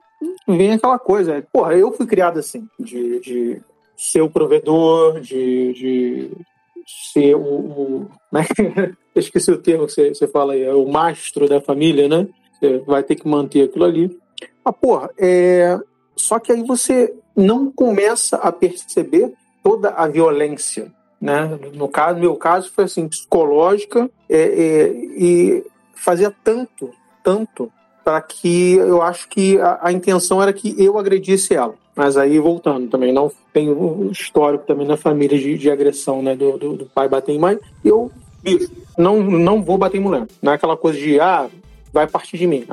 vem aquela coisa, porra, eu fui criado assim, de, de ser o provedor, de, de ser o. o né? Esqueci o termo que você, você fala aí, é o mastro da família, né? Você vai ter que manter aquilo ali. Ah, porra, é... só que aí você não começa a perceber toda a violência, né? No caso, meu caso foi assim, psicológica é, é, e fazia tanto, tanto para que eu acho que a, a, intenção era que eu agredisse ela. Mas aí, voltando também, não tem um histórico também na família de, de agressão, né? Do, do, do, pai bater em mãe. Eu, bicho, não, não vou bater em mulher. Não é aquela coisa de, ah, vai partir de mim.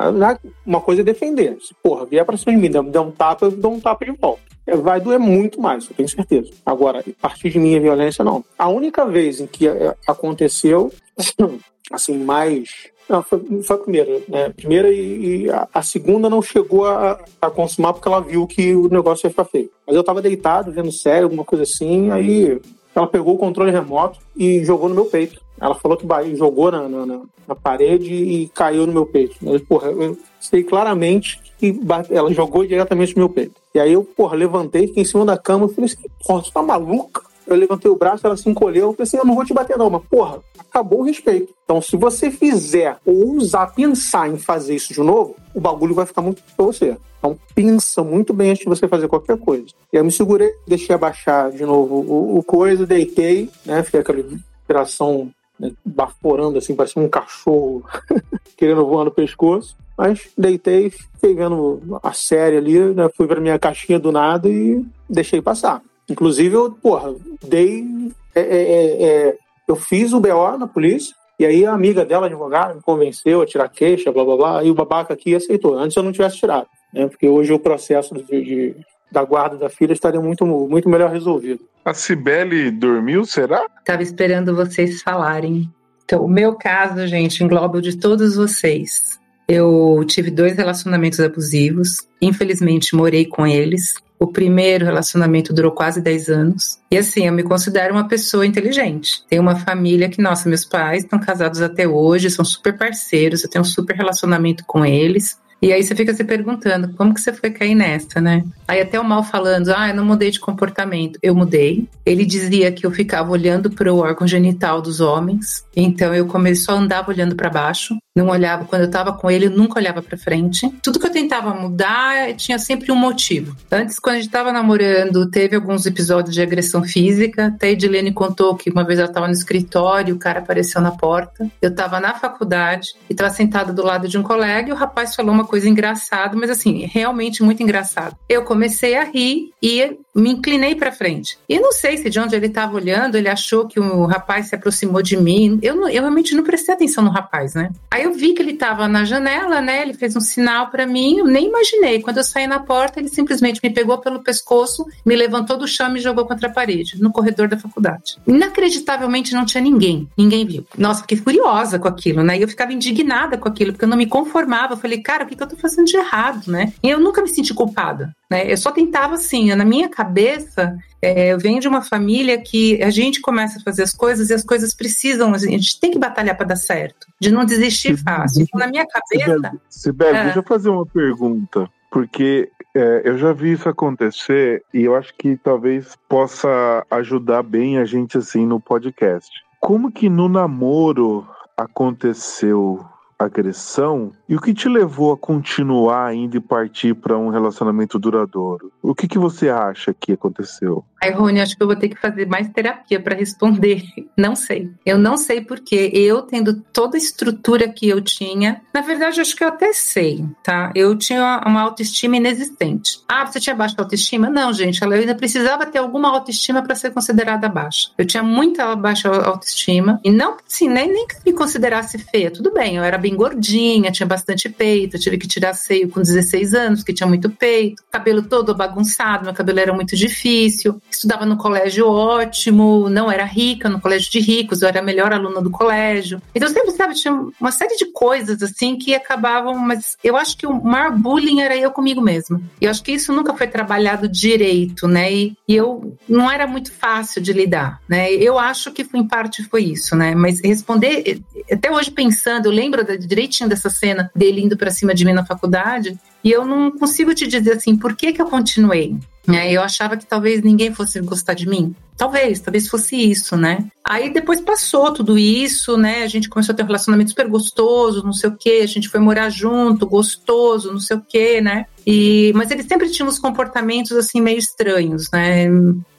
Uma coisa é defender. Se, porra, vier pra cima de mim, dá um tapa, eu dou um tapa de volta. É, vai doer muito mais, eu tenho certeza. Agora, partir de mim a violência, não. A única vez em que é, aconteceu, assim, mais não, foi, foi a primeira, né? Primeira e, e a, a, segunda não chegou a, a, consumar porque ela viu que o negócio ia ficar feio. Mas eu tava deitado, vendo série, alguma coisa assim, aí ela pegou o controle remoto e jogou no meu peito. Ela falou que jogou na, na, na parede e caiu no meu peito. Mas, porra, eu sei claramente que ela jogou diretamente no meu peito. E aí eu, porra, levantei, fiquei em cima da cama e falei assim, porra, tu tá maluca? Eu levantei o braço, ela se encolheu. Eu falei assim: eu não vou te bater, não, mas porra, acabou o respeito. Então, se você fizer ou usar, pensar em fazer isso de novo, o bagulho vai ficar muito pra você. Então, pensa muito bem antes de você fazer qualquer coisa. E eu me segurei, deixei abaixar de novo o, o coisa, deitei, né? Fiquei aquela respiração né, baforando assim, parecia um cachorro querendo voar no pescoço. Mas deitei, fiquei vendo a série ali, né? Fui pra minha caixinha do nada e deixei passar. Inclusive, eu, porra, dei. É, é, é, é eu fiz o BO na polícia, e aí a amiga dela, advogada, me convenceu a tirar queixa, blá blá blá, e o babaca aqui aceitou. Antes eu não tivesse tirado, né? Porque hoje o processo de, de da guarda da filha estaria muito, muito melhor resolvido. A Cibele dormiu, será? Tava esperando vocês falarem. Então, o meu caso, gente, engloba o de todos vocês. Eu tive dois relacionamentos abusivos, infelizmente morei com eles. O primeiro relacionamento durou quase 10 anos. E assim, eu me considero uma pessoa inteligente. Tenho uma família que, nossa, meus pais estão casados até hoje, são super parceiros, eu tenho um super relacionamento com eles. E aí você fica se perguntando, como que você foi cair nessa, né? Aí até o mal falando, ah, eu não mudei de comportamento. Eu mudei. Ele dizia que eu ficava olhando para o órgão genital dos homens. Então eu comecei só andava olhando para baixo, não olhava quando eu estava com ele, eu nunca olhava para frente. Tudo que eu tentava mudar tinha sempre um motivo. Antes quando a gente estava namorando, teve alguns episódios de agressão física. Até a Edilene contou que uma vez ela estava no escritório, o cara apareceu na porta. Eu estava na faculdade e estava sentada do lado de um colega e o rapaz falou uma coisa engraçada, mas assim, realmente muito engraçado. Eu comecei a rir e me inclinei para frente. E não sei se de onde ele estava olhando, ele achou que o rapaz se aproximou de mim. Eu, não, eu realmente não prestei atenção no rapaz, né? Aí eu vi que ele estava na janela, né? Ele fez um sinal para mim, eu nem imaginei. Quando eu saí na porta, ele simplesmente me pegou pelo pescoço, me levantou do chão e me jogou contra a parede, no corredor da faculdade. Inacreditavelmente não tinha ninguém, ninguém viu. Nossa, fiquei furiosa com aquilo, né? E eu ficava indignada com aquilo, porque eu não me conformava. Eu falei, cara, o que, que eu tô fazendo de errado, né? E eu nunca me senti culpada. Né? Eu só tentava assim, na minha cabeça, é, eu venho de uma família que a gente começa a fazer as coisas e as coisas precisam, a gente tem que batalhar para dar certo, de não desistir fácil. Então, na minha cabeça. Sibeli, é... deixa eu fazer uma pergunta, porque é, eu já vi isso acontecer e eu acho que talvez possa ajudar bem a gente assim no podcast. Como que no namoro aconteceu agressão e o que te levou a continuar ainda e partir para um relacionamento duradouro? O que, que você acha que aconteceu? Ai, Rony, acho que eu vou ter que fazer mais terapia para responder. Não sei. Eu não sei porque eu tendo toda a estrutura que eu tinha, na verdade acho que eu até sei, tá? Eu tinha uma autoestima inexistente. Ah, você tinha baixa autoestima? Não, gente, ela ainda precisava ter alguma autoestima para ser considerada baixa. Eu tinha muita baixa autoestima e não, assim, nem, nem que me considerasse feia. Tudo bem, eu era bem gordinha, tinha bastante peito, tive que tirar seio com 16 anos, porque tinha muito peito, cabelo todo bagunçado, meu cabelo era muito difícil, estudava no colégio ótimo, não era rica, no colégio de ricos, eu era a melhor aluna do colégio. Então, sempre, sabe, tinha uma série de coisas assim que acabavam, mas eu acho que o maior bullying era eu comigo mesma. Eu acho que isso nunca foi trabalhado direito, né? E, e eu não era muito fácil de lidar, né? Eu acho que em parte foi isso, né? Mas responder, até hoje pensando, eu lembro direitinho dessa cena dele indo para cima de mim na faculdade, e eu não consigo te dizer assim, por que que eu continuei? É, eu achava que talvez ninguém fosse gostar de mim. Talvez, talvez fosse isso, né? Aí depois passou tudo isso, né? A gente começou a ter um relacionamento super gostoso, não sei o quê. A gente foi morar junto, gostoso, não sei o quê, né? E, mas ele sempre tinha uns comportamentos assim meio estranhos, né?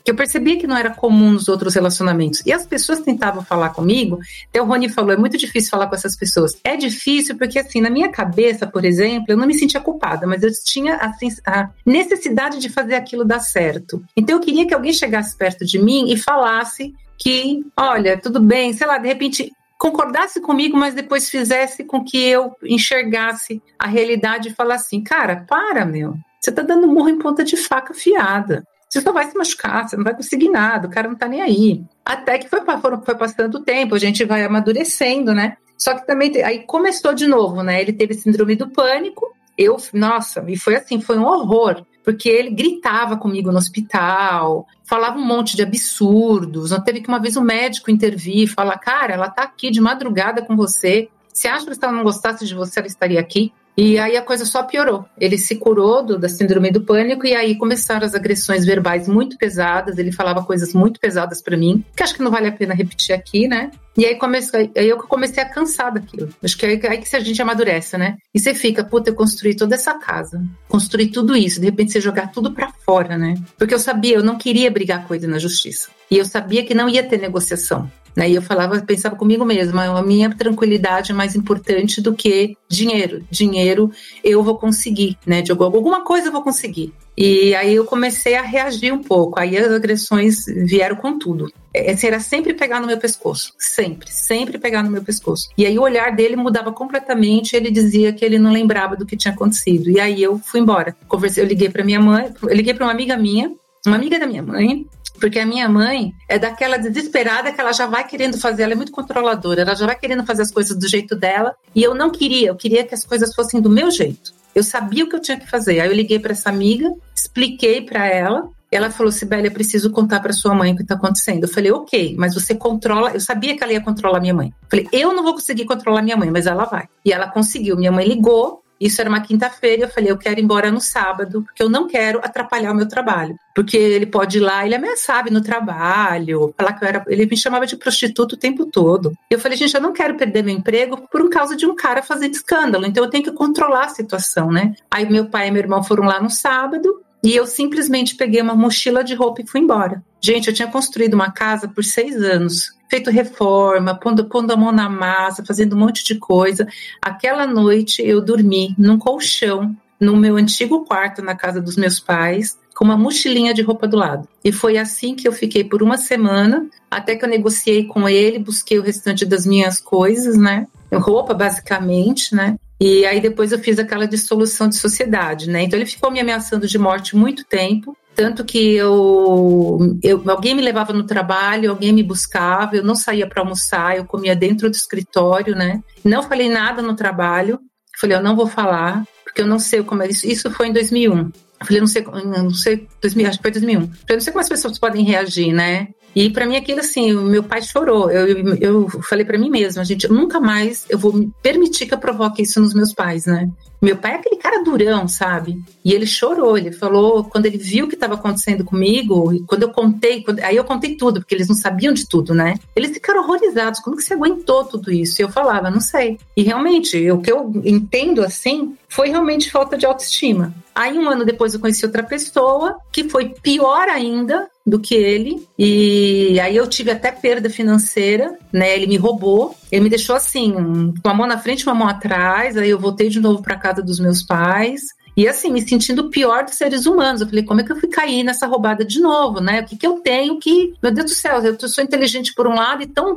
Que eu percebia que não era comum nos outros relacionamentos. E as pessoas tentavam falar comigo. Até o Rony falou: é muito difícil falar com essas pessoas. É difícil porque, assim, na minha cabeça, por exemplo, eu não me sentia culpada, mas eu tinha assim, a necessidade de fazer aquilo dar certo. Então eu queria que alguém chegasse perto de mim e falasse que, olha, tudo bem, sei lá, de repente concordasse comigo, mas depois fizesse com que eu enxergasse a realidade e falasse assim, cara, para, meu. Você tá dando murro em ponta de faca fiada. Você só vai se machucar, você não vai conseguir nada, o cara não tá nem aí. Até que foi, foi passando o tempo, a gente vai amadurecendo, né? Só que também, aí começou de novo, né? Ele teve síndrome do pânico, eu, nossa, e foi assim, foi um horror porque ele gritava comigo no hospital, falava um monte de absurdos. Não teve que uma vez o um médico intervir e falar: Cara, ela tá aqui de madrugada com você. Você acha que se ela não gostasse de você, ela estaria aqui? E aí a coisa só piorou. Ele se curou do, da síndrome do pânico e aí começaram as agressões verbais muito pesadas. Ele falava coisas muito pesadas para mim, que acho que não vale a pena repetir aqui, né? E aí, comecei, aí eu comecei a cansar daquilo. Acho que é aí que a gente amadurece, né? E você fica, puta, eu construí toda essa casa, construí tudo isso, de repente você jogar tudo para fora, né? Porque eu sabia, eu não queria brigar com ele na justiça. E eu sabia que não ia ter negociação. Né? E eu falava, pensava comigo mesma, a minha tranquilidade é mais importante do que dinheiro. Dinheiro eu vou conseguir, né? De alguma coisa eu vou conseguir. E aí eu comecei a reagir um pouco. Aí as agressões vieram com tudo. Esse era sempre pegar no meu pescoço, sempre, sempre pegar no meu pescoço. E aí o olhar dele mudava completamente. Ele dizia que ele não lembrava do que tinha acontecido. E aí eu fui embora. Conversei, eu liguei para minha mãe, eu liguei para uma amiga minha, uma amiga da minha mãe, porque a minha mãe é daquela desesperada que ela já vai querendo fazer, ela é muito controladora, ela já vai querendo fazer as coisas do jeito dela, e eu não queria, eu queria que as coisas fossem do meu jeito. Eu sabia o que eu tinha que fazer. Aí eu liguei para essa amiga, expliquei para ela, ela falou: Sibeli, eu preciso contar para sua mãe o que está acontecendo. Eu falei: Ok, mas você controla. Eu sabia que ela ia controlar minha mãe. Eu falei: Eu não vou conseguir controlar minha mãe, mas ela vai. E ela conseguiu. Minha mãe ligou, isso era uma quinta-feira, eu falei, eu quero ir embora no sábado, porque eu não quero atrapalhar o meu trabalho. Porque ele pode ir lá, ele ameaçava no trabalho, falar que eu era. Ele me chamava de prostituta o tempo todo. Eu falei, gente, eu não quero perder meu emprego por causa de um cara fazendo escândalo, então eu tenho que controlar a situação, né? Aí meu pai e meu irmão foram lá no sábado, e eu simplesmente peguei uma mochila de roupa e fui embora. Gente, eu tinha construído uma casa por seis anos, feito reforma, pondo, pondo a mão na massa, fazendo um monte de coisa. Aquela noite eu dormi num colchão no meu antigo quarto na casa dos meus pais, com uma mochilinha de roupa do lado. E foi assim que eu fiquei por uma semana, até que eu negociei com ele, busquei o restante das minhas coisas, né? Roupa, basicamente, né? E aí depois eu fiz aquela dissolução de sociedade, né? Então ele ficou me ameaçando de morte muito tempo, tanto que eu, eu alguém me levava no trabalho, alguém me buscava, eu não saía para almoçar, eu comia dentro do escritório, né? Não falei nada no trabalho. Falei, eu não vou falar, porque eu não sei como é isso. Isso foi em 2001. Eu falei, não sei, não sei, 2000, acho que foi 2001. Eu não sei como as pessoas podem reagir, né? E para mim aquilo assim, o meu pai chorou. Eu, eu, falei para mim mesma, gente, nunca mais eu vou permitir que eu provoque isso nos meus pais, né? Meu pai é aquele cara durão, sabe? E ele chorou, ele falou, quando ele viu o que estava acontecendo comigo, e quando eu contei, quando, aí eu contei tudo, porque eles não sabiam de tudo, né? Eles ficaram horrorizados, como que você aguentou tudo isso? E eu falava, não sei. E realmente, o que eu entendo assim, foi realmente falta de autoestima. Aí um ano depois eu conheci outra pessoa que foi pior ainda, do que ele. E aí eu tive até perda financeira, né? Ele me roubou. Ele me deixou assim, com uma mão na frente e uma mão atrás. Aí eu voltei de novo para casa dos meus pais. E assim, me sentindo pior dos seres humanos. Eu falei, como é que eu fui cair nessa roubada de novo, né? O que, que eu tenho que. Meu Deus do céu, eu sou inteligente por um lado e tão,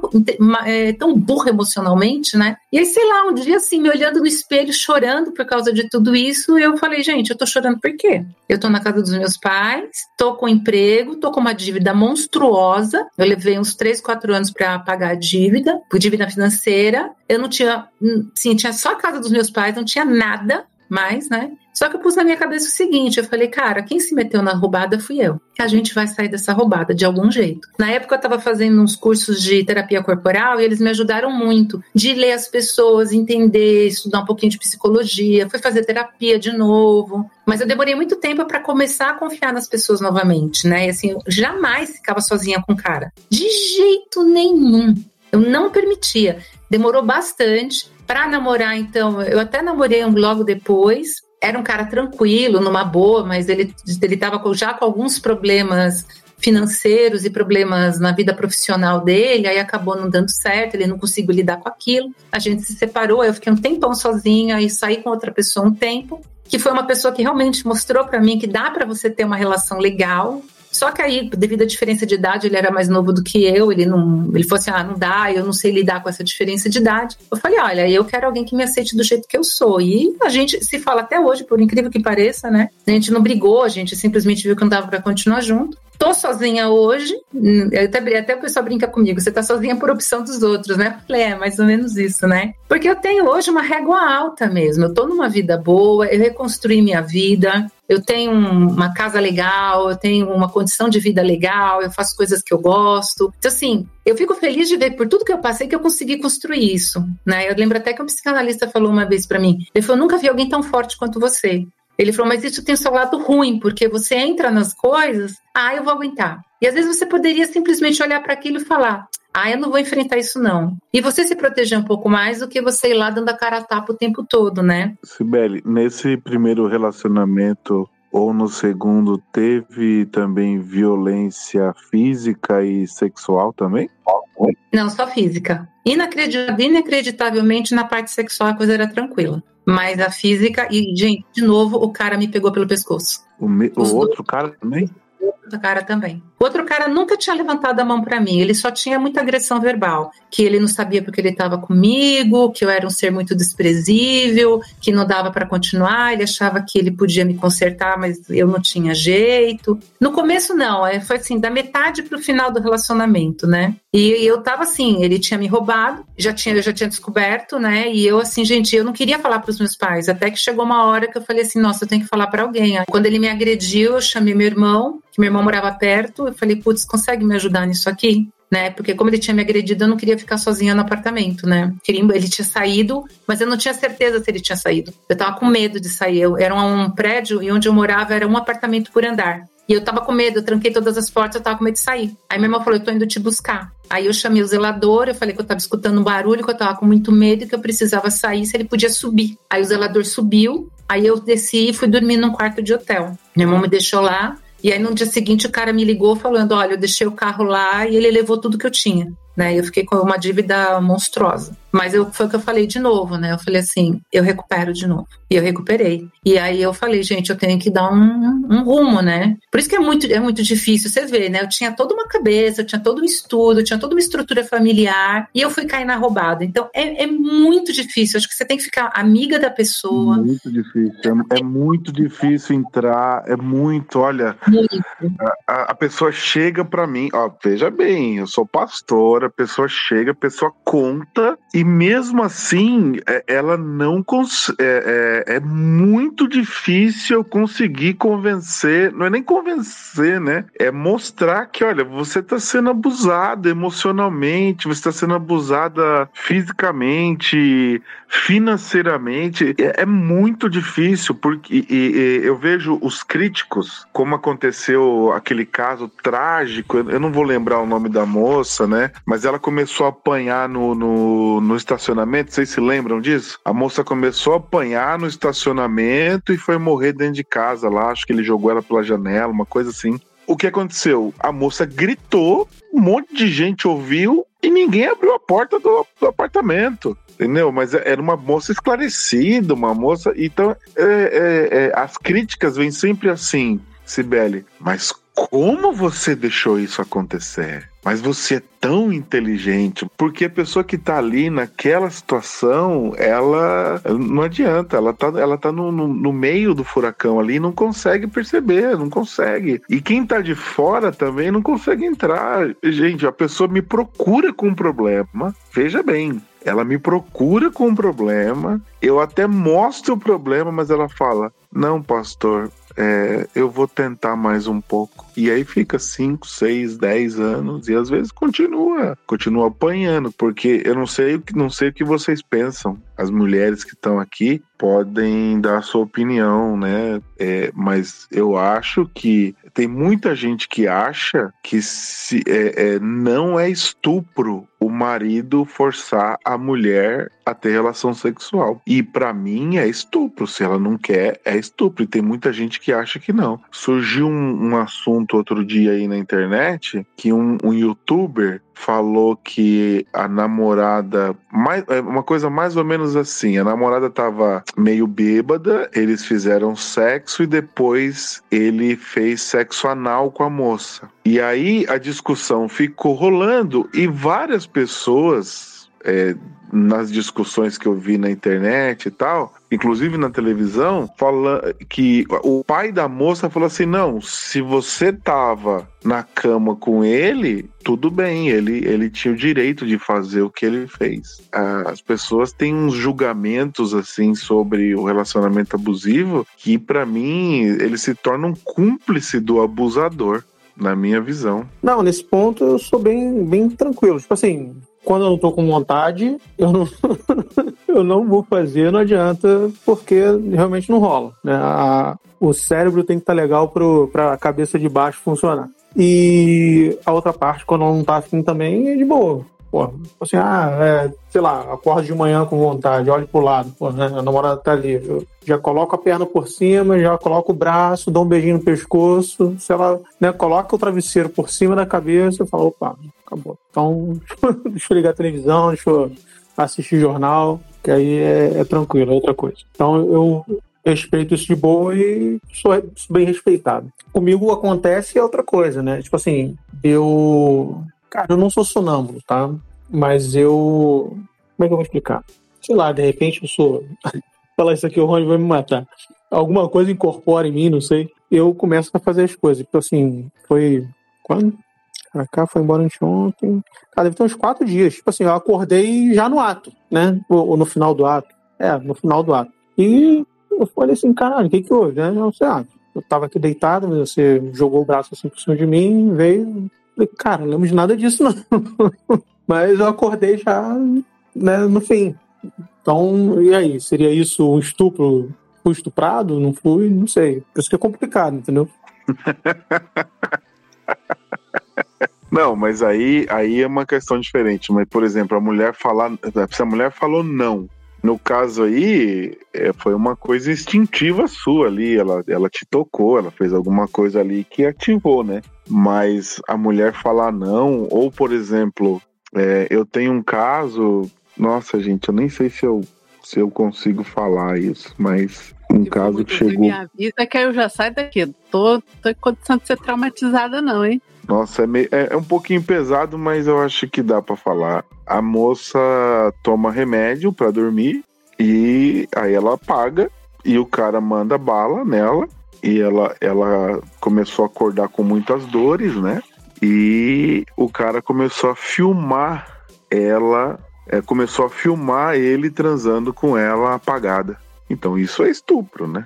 é, tão burra emocionalmente, né? E aí, sei lá, um dia assim, me olhando no espelho, chorando por causa de tudo isso, eu falei, gente, eu tô chorando por quê? Eu tô na casa dos meus pais, tô com emprego, tô com uma dívida monstruosa. Eu levei uns 3, 4 anos para pagar a dívida, por dívida financeira. Eu não tinha, hum, sim, tinha só a casa dos meus pais, não tinha nada mais, né? Só que eu pus na minha cabeça o seguinte: eu falei, cara, quem se meteu na roubada fui eu. Que a gente vai sair dessa roubada de algum jeito. Na época eu estava fazendo uns cursos de terapia corporal e eles me ajudaram muito de ler as pessoas, entender, estudar um pouquinho de psicologia, fui fazer terapia de novo. Mas eu demorei muito tempo para começar a confiar nas pessoas novamente, né? E assim, eu jamais ficava sozinha com o cara. De jeito nenhum. Eu não permitia. Demorou bastante para namorar, então, eu até namorei logo depois, era um cara tranquilo, numa boa, mas ele estava já com alguns problemas financeiros e problemas na vida profissional dele, aí acabou não dando certo, ele não conseguiu lidar com aquilo. A gente se separou, eu fiquei um tempão sozinha e saí com outra pessoa um tempo, que foi uma pessoa que realmente mostrou para mim que dá para você ter uma relação legal, só que aí, devido à diferença de idade, ele era mais novo do que eu, ele não, ele falou assim: "Ah, não dá, eu não sei lidar com essa diferença de idade". Eu falei: "Olha, eu quero alguém que me aceite do jeito que eu sou". E a gente se fala até hoje, por incrível que pareça, né? A gente não brigou, a gente simplesmente viu que não dava para continuar junto. Tô sozinha hoje, hum, até, até o pessoal brinca comigo, você tá sozinha por opção dos outros, né? Falei, é mais ou menos isso, né? Porque eu tenho hoje uma régua alta mesmo, eu tô numa vida boa, eu reconstruí minha vida, eu tenho uma casa legal, eu tenho uma condição de vida legal, eu faço coisas que eu gosto. Então, assim, eu fico feliz de ver por tudo que eu passei que eu consegui construir isso, né? Eu lembro até que um psicanalista falou uma vez para mim, ele falou, nunca vi alguém tão forte quanto você. Ele falou, mas isso tem seu lado ruim, porque você entra nas coisas, ah, eu vou aguentar. E às vezes você poderia simplesmente olhar para aquilo e falar, ah, eu não vou enfrentar isso não. E você se proteger um pouco mais do que você ir lá dando a cara a tapa o tempo todo, né? Sibeli, nesse primeiro relacionamento ou no segundo teve também violência física e sexual também? Não, só física. Inacreditavelmente na parte sexual a coisa era tranquila. Mas a física, e, gente, de novo, o cara me pegou pelo pescoço. O, me, o outro cara também? Outro cara também. O outro cara nunca tinha levantado a mão para mim, ele só tinha muita agressão verbal, que ele não sabia porque ele estava comigo, que eu era um ser muito desprezível, que não dava para continuar, ele achava que ele podia me consertar, mas eu não tinha jeito. No começo não, é, foi assim, da metade pro final do relacionamento, né? E eu tava assim, ele tinha me roubado, já tinha, eu já tinha descoberto, né? E eu assim, gente, eu não queria falar para os meus pais, até que chegou uma hora que eu falei assim, nossa, eu tenho que falar para alguém. Quando ele me agrediu, eu chamei meu irmão, que meu irmão morava perto, eu falei, putz, consegue me ajudar nisso aqui? Né? Porque como ele tinha me agredido, eu não queria ficar sozinha no apartamento, né? Ele tinha saído, mas eu não tinha certeza se ele tinha saído. Eu tava com medo de sair. Eu, era um prédio e onde eu morava era um apartamento por andar. E eu tava com medo, eu tranquei todas as portas, eu tava com medo de sair. Aí minha irmã falou: Eu tô indo te buscar. Aí eu chamei o zelador, eu falei que eu tava escutando um barulho, que eu tava com muito medo, que eu precisava sair, se ele podia subir. Aí o zelador subiu, aí eu desci e fui dormir num quarto de hotel. Minha irmã me deixou lá, e aí no dia seguinte o cara me ligou falando: Olha, eu deixei o carro lá e ele levou tudo que eu tinha. Né? Eu fiquei com uma dívida monstruosa. Mas eu, foi o que eu falei de novo, né? Eu falei assim, eu recupero de novo. E eu recuperei. E aí eu falei, gente, eu tenho que dar um, um rumo, né? Por isso que é muito, é muito difícil. Você vê, né? Eu tinha toda uma cabeça, eu tinha todo um estudo, eu tinha toda uma estrutura familiar. E eu fui cair na roubada. Então é, é muito difícil. Acho que você tem que ficar amiga da pessoa. Muito difícil. É, é muito difícil entrar. É muito, olha. Muito. A, a pessoa chega para mim, ó, veja bem, eu sou pastora, a pessoa chega, a pessoa conta e mesmo assim, é, ela não consegue. É, é, é, muito difícil conseguir convencer. Não é nem convencer, né? É mostrar que, olha, você está sendo abusada emocionalmente, você está sendo abusada fisicamente, financeiramente. É, é muito difícil, porque e, e, eu vejo os críticos, como aconteceu aquele caso trágico, eu não vou lembrar o nome da moça, né? Mas ela começou a apanhar no, no no estacionamento, vocês se lembram disso? A moça começou a apanhar no estacionamento e foi morrer dentro de casa lá. Acho que ele jogou ela pela janela, uma coisa assim. O que aconteceu? A moça gritou, um monte de gente ouviu e ninguém abriu a porta do, do apartamento entendeu? Mas era uma moça esclarecida, uma moça. Então, é, é, é, as críticas vêm sempre assim, Sibeli. Mas como você deixou isso acontecer? Mas você é tão inteligente, porque a pessoa que tá ali naquela situação, ela não adianta, ela tá, ela tá no, no, no meio do furacão ali não consegue perceber, não consegue. E quem tá de fora também não consegue entrar. Gente, a pessoa me procura com um problema, veja bem, ela me procura com um problema, eu até mostro o problema, mas ela fala: Não, pastor, é, eu vou tentar mais um pouco. E aí fica 5, 6, 10 anos e às vezes continua, continua apanhando, porque eu não sei, não sei o que vocês pensam. as mulheres que estão aqui podem dar a sua opinião, né? É, mas eu acho que tem muita gente que acha que se, é, é, não é estupro o marido forçar a mulher a ter relação sexual. E para mim é estupro. Se ela não quer, é estupro. E tem muita gente que acha que não. Surgiu um, um assunto outro dia aí na internet que um, um youtuber falou que a namorada. Mais, é uma coisa mais ou menos assim: a namorada tava meio bêbada, eles fizeram sexo e depois ele fez sexo anal com a moça. E aí a discussão ficou rolando e várias pessoas. É, nas discussões que eu vi na internet e tal, inclusive na televisão, fala que o pai da moça falou assim: não, se você tava na cama com ele, tudo bem, ele, ele tinha o direito de fazer o que ele fez. As pessoas têm uns julgamentos assim sobre o relacionamento abusivo que, para mim, ele se torna um cúmplice do abusador na minha visão. Não, nesse ponto eu sou bem, bem tranquilo. Tipo assim, quando eu não tô com vontade, eu não, eu não vou fazer, não adianta, porque realmente não rola. Né? A, o cérebro tem que estar tá legal para a cabeça de baixo funcionar. E a outra parte, quando não tá afim também, é de boa. Pô, assim, ah, é, sei lá, acordo de manhã com vontade, olho pro lado, pô, né, a namorada tá ali. Eu já coloco a perna por cima, já coloco o braço, dou um beijinho no pescoço, se ela né, coloca o travesseiro por cima da cabeça, eu falo, opa, acabou. Então, deixa eu ligar a televisão, deixa eu assistir jornal, que aí é, é tranquilo, é outra coisa. Então, eu respeito isso de boa e sou bem respeitado. Comigo acontece outra coisa, né? Tipo assim, eu Cara, eu não sou sonâmbulo, tá? Mas eu. Como é que eu vou explicar? Sei lá, de repente eu sou. Falar isso aqui, o Rony vai me matar. Alguma coisa incorpora em mim, não sei. Eu começo a fazer as coisas. Tipo assim, foi. Quando? cá foi embora anteontem. Cara, deve ter uns quatro dias. Tipo assim, eu acordei já no ato, né? Ou, ou no final do ato. É, no final do ato. E eu falei assim, caralho, o que que houve? Né? Não sei, ah, eu tava aqui deitado, você jogou o braço assim por cima de mim, veio, Falei, cara, não lembro de nada disso, não. Mas eu acordei já né, no fim. Então, e aí? Seria isso um estupro? Fui estuprado? Não fui? Não sei. Por isso que é complicado, entendeu? Não, mas aí, aí é uma questão diferente. Mas, por exemplo, a mulher falar. Se a mulher falou não, no caso aí, é, foi uma coisa instintiva sua ali. Ela, ela te tocou, ela fez alguma coisa ali que ativou, né? Mas a mulher falar não, ou por exemplo, é, eu tenho um caso, nossa gente, eu nem sei se eu, se eu consigo falar isso, mas um se caso que chegou. Me avisa que eu já saio daqui. Tô, tô em condição de ser traumatizada, não, hein? Nossa, é, meio, é, é um pouquinho pesado, mas eu acho que dá para falar. A moça toma remédio para dormir e aí ela paga e o cara manda bala nela e ela, ela começou a acordar com muitas dores, né? E o cara começou a filmar ela, é, começou a filmar ele transando com ela apagada. Então isso é estupro, né?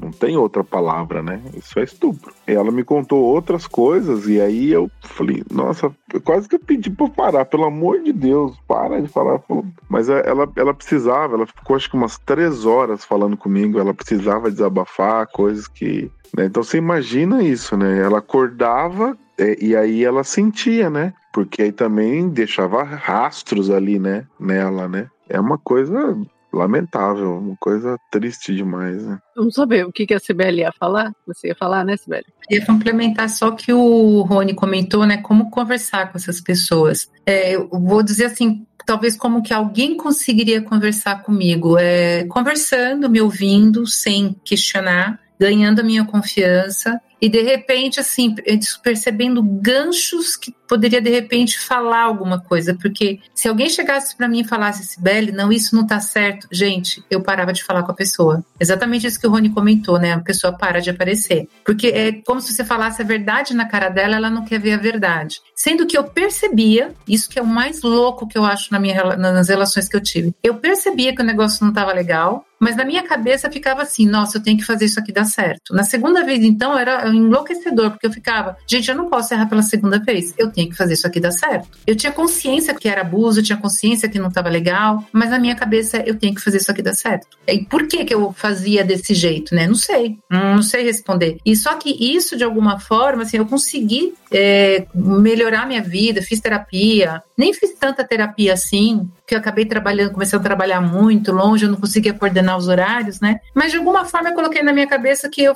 Não tem outra palavra, né? Isso é estupro. Ela me contou outras coisas e aí eu falei, nossa, quase que eu pedi pra parar, pelo amor de Deus, para de falar. Mas é, ela, ela precisava, ela ficou acho que umas três horas falando comigo, ela precisava desabafar coisas que. Né? Então você imagina isso, né? Ela acordava é, e aí ela sentia, né? Porque aí também deixava rastros ali, né? Nela, né? É uma coisa lamentável, uma coisa triste demais, né? Vamos saber o que, que a Sibeli ia falar? Você ia falar, né, Sibeli? Ia complementar só que o Rony comentou, né, como conversar com essas pessoas. É, eu vou dizer assim, talvez como que alguém conseguiria conversar comigo, é, conversando, me ouvindo, sem questionar, ganhando a minha confiança e de repente, assim, percebendo ganchos que poderia de repente falar alguma coisa, porque se alguém chegasse para mim e falasse, Sibeli, não, isso não tá certo, gente, eu parava de falar com a pessoa. Exatamente isso que o Rony comentou, né? A pessoa para de aparecer. Porque é como se você falasse a verdade na cara dela, ela não quer ver a verdade. Sendo que eu percebia, isso que é o mais louco que eu acho na minha, nas relações que eu tive, eu percebia que o negócio não estava legal, mas na minha cabeça ficava assim, nossa, eu tenho que fazer isso aqui dar certo. Na segunda vez, então, era enlouquecedor, porque eu ficava, gente, eu não posso errar pela segunda vez, eu tenho que fazer isso aqui dar certo. Eu tinha consciência que era abuso, eu tinha consciência que não estava legal, mas na minha cabeça eu tenho que fazer isso aqui dar certo. E por que que eu fazia desse jeito, né? Não sei, não sei responder. E só que isso, de alguma forma, assim, eu consegui é, melhorar minha vida, fiz terapia, nem fiz tanta terapia assim, que eu acabei trabalhando, comecei a trabalhar muito longe, eu não conseguia coordenar os horários, né? Mas de alguma forma eu coloquei na minha cabeça que, eu,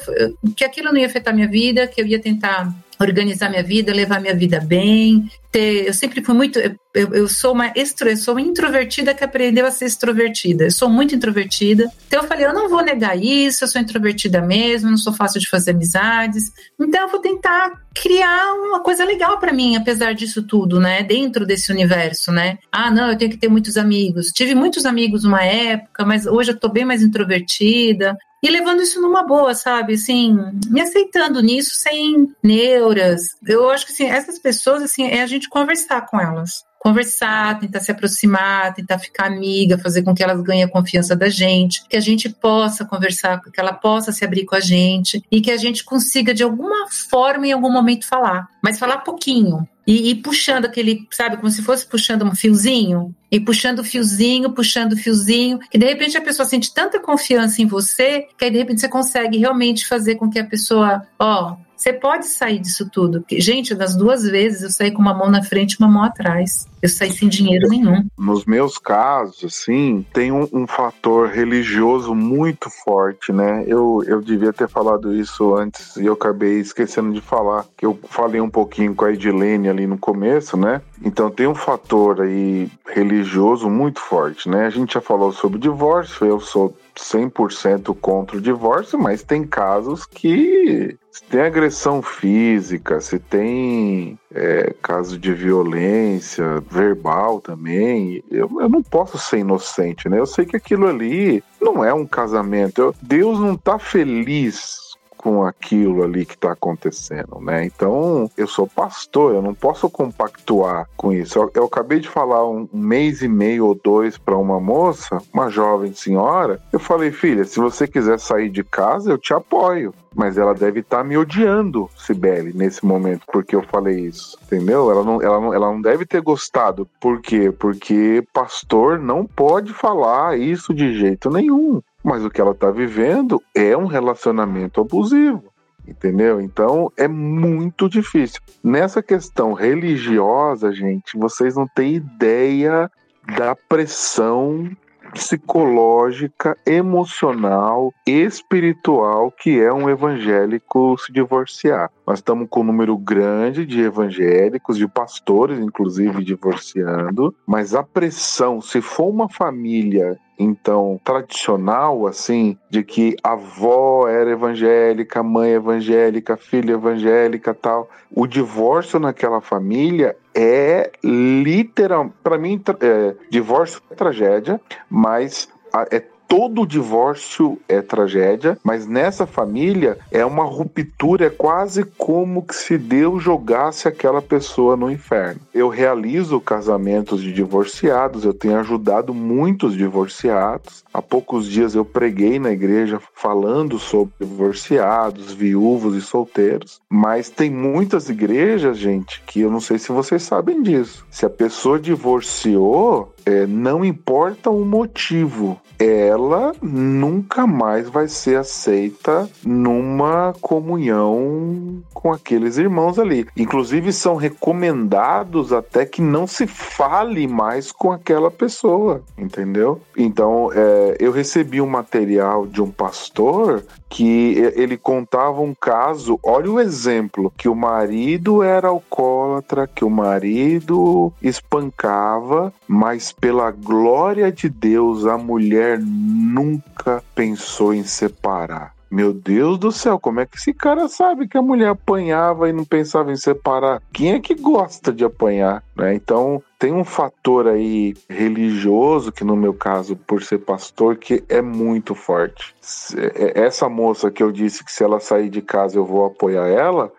que aquilo não ia afetar minha vida, que eu ia tentar organizar minha vida, levar minha vida bem. Ter, eu sempre fui muito. Eu, eu sou uma extro, eu sou uma introvertida que aprendeu a ser extrovertida. Eu sou muito introvertida. Então eu falei, eu não vou negar isso, eu sou introvertida mesmo, não sou fácil de fazer amizades. Então eu vou tentar criar uma coisa legal para mim, apesar disso tudo, né? Dentro desse universo, né? Ah, não, eu tenho que ter muitos amigos. Tive muitos amigos numa época, mas hoje eu tô bem mais introvertida e levando isso numa boa, sabe? Assim, me aceitando nisso sem neuras. Eu acho que assim, essas pessoas, assim, é a gente conversar com elas. Conversar, tentar se aproximar, tentar ficar amiga, fazer com que elas ganhem a confiança da gente, que a gente possa conversar, que ela possa se abrir com a gente e que a gente consiga de alguma forma em algum momento falar, mas falar pouquinho, e, e, puxando aquele, sabe, como se fosse puxando um fiozinho, e puxando o fiozinho, puxando o fiozinho, que de repente a pessoa sente tanta confiança em você, que aí de repente você consegue realmente fazer com que a pessoa, ó, você pode sair disso tudo. Gente, das duas vezes eu saí com uma mão na frente e uma mão atrás. Eu saí sem dinheiro nenhum. Nos meus casos, assim, tem um, um, fator religioso muito forte, né? Eu, eu devia ter falado isso antes e eu acabei esquecendo de falar. Que eu falei um pouquinho com a Edilene ali no começo, né? Então tem um fator aí religioso muito forte, né? A gente já falou sobre divórcio, eu sou 100% contra o divórcio, mas tem casos que se tem agressão física, se tem é, caso de violência verbal também, eu, eu não posso ser inocente, né? Eu sei que aquilo ali não é um casamento. Eu, Deus não tá feliz com aquilo ali que está acontecendo, né? Então, eu sou pastor, eu não posso compactuar com isso. Eu, eu acabei de falar um, mês e meio ou dois para uma moça, uma jovem senhora. Eu falei, filha, se você quiser sair de casa, eu te apoio. Mas ela deve estar tá me odiando, Sibeli, nesse momento, porque eu falei isso, entendeu? Ela não, ela, não, ela não deve ter gostado. Por quê? Porque pastor não pode falar isso de jeito nenhum. Mas o que ela está vivendo é um relacionamento abusivo. Entendeu? Então é muito difícil. Nessa questão religiosa, gente, vocês não têm ideia da pressão psicológica, emocional, espiritual que é um evangélico se divorciar. Nós estamos com um número grande de evangélicos, de pastores, inclusive, divorciando, mas a pressão, se for uma família então tradicional assim de que a avó era evangélica, mãe evangélica, filha evangélica, tal. O divórcio naquela família é literal, para mim, é, divórcio é tragédia, mas é todo divórcio é tragédia, mas nessa família é uma ruptura, é quase como que se Deus jogasse aquela pessoa no inferno. Eu realizo casamentos de divorciados, eu tenho ajudado muitos divorciados. Há poucos dias eu preguei na igreja falando sobre divorciados, viúvos e solteiros, mas tem muitas igrejas, gente, que eu não sei se vocês sabem disso. Se a pessoa divorciou, é, não importa o motivo, ela nunca mais vai ser aceita numa comunhão com aqueles irmãos ali. Inclusive, são recomendados até que não se fale mais com aquela pessoa, entendeu? Então, é, eu recebi um material de um pastor que ele contava um caso, olha o exemplo, que o marido era alcoólatra, que o marido espancava, mas pela glória de Deus a mulher nunca pensou em separar. Meu Deus do céu, como é que esse cara sabe que a mulher apanhava e não pensava em separar? Quem é que gosta de apanhar? Né? Então, tem um fator aí religioso, que no meu caso, por ser pastor, que é muito forte. É, essa moça que eu disse que se ela sair de casa eu vou apoiar ela,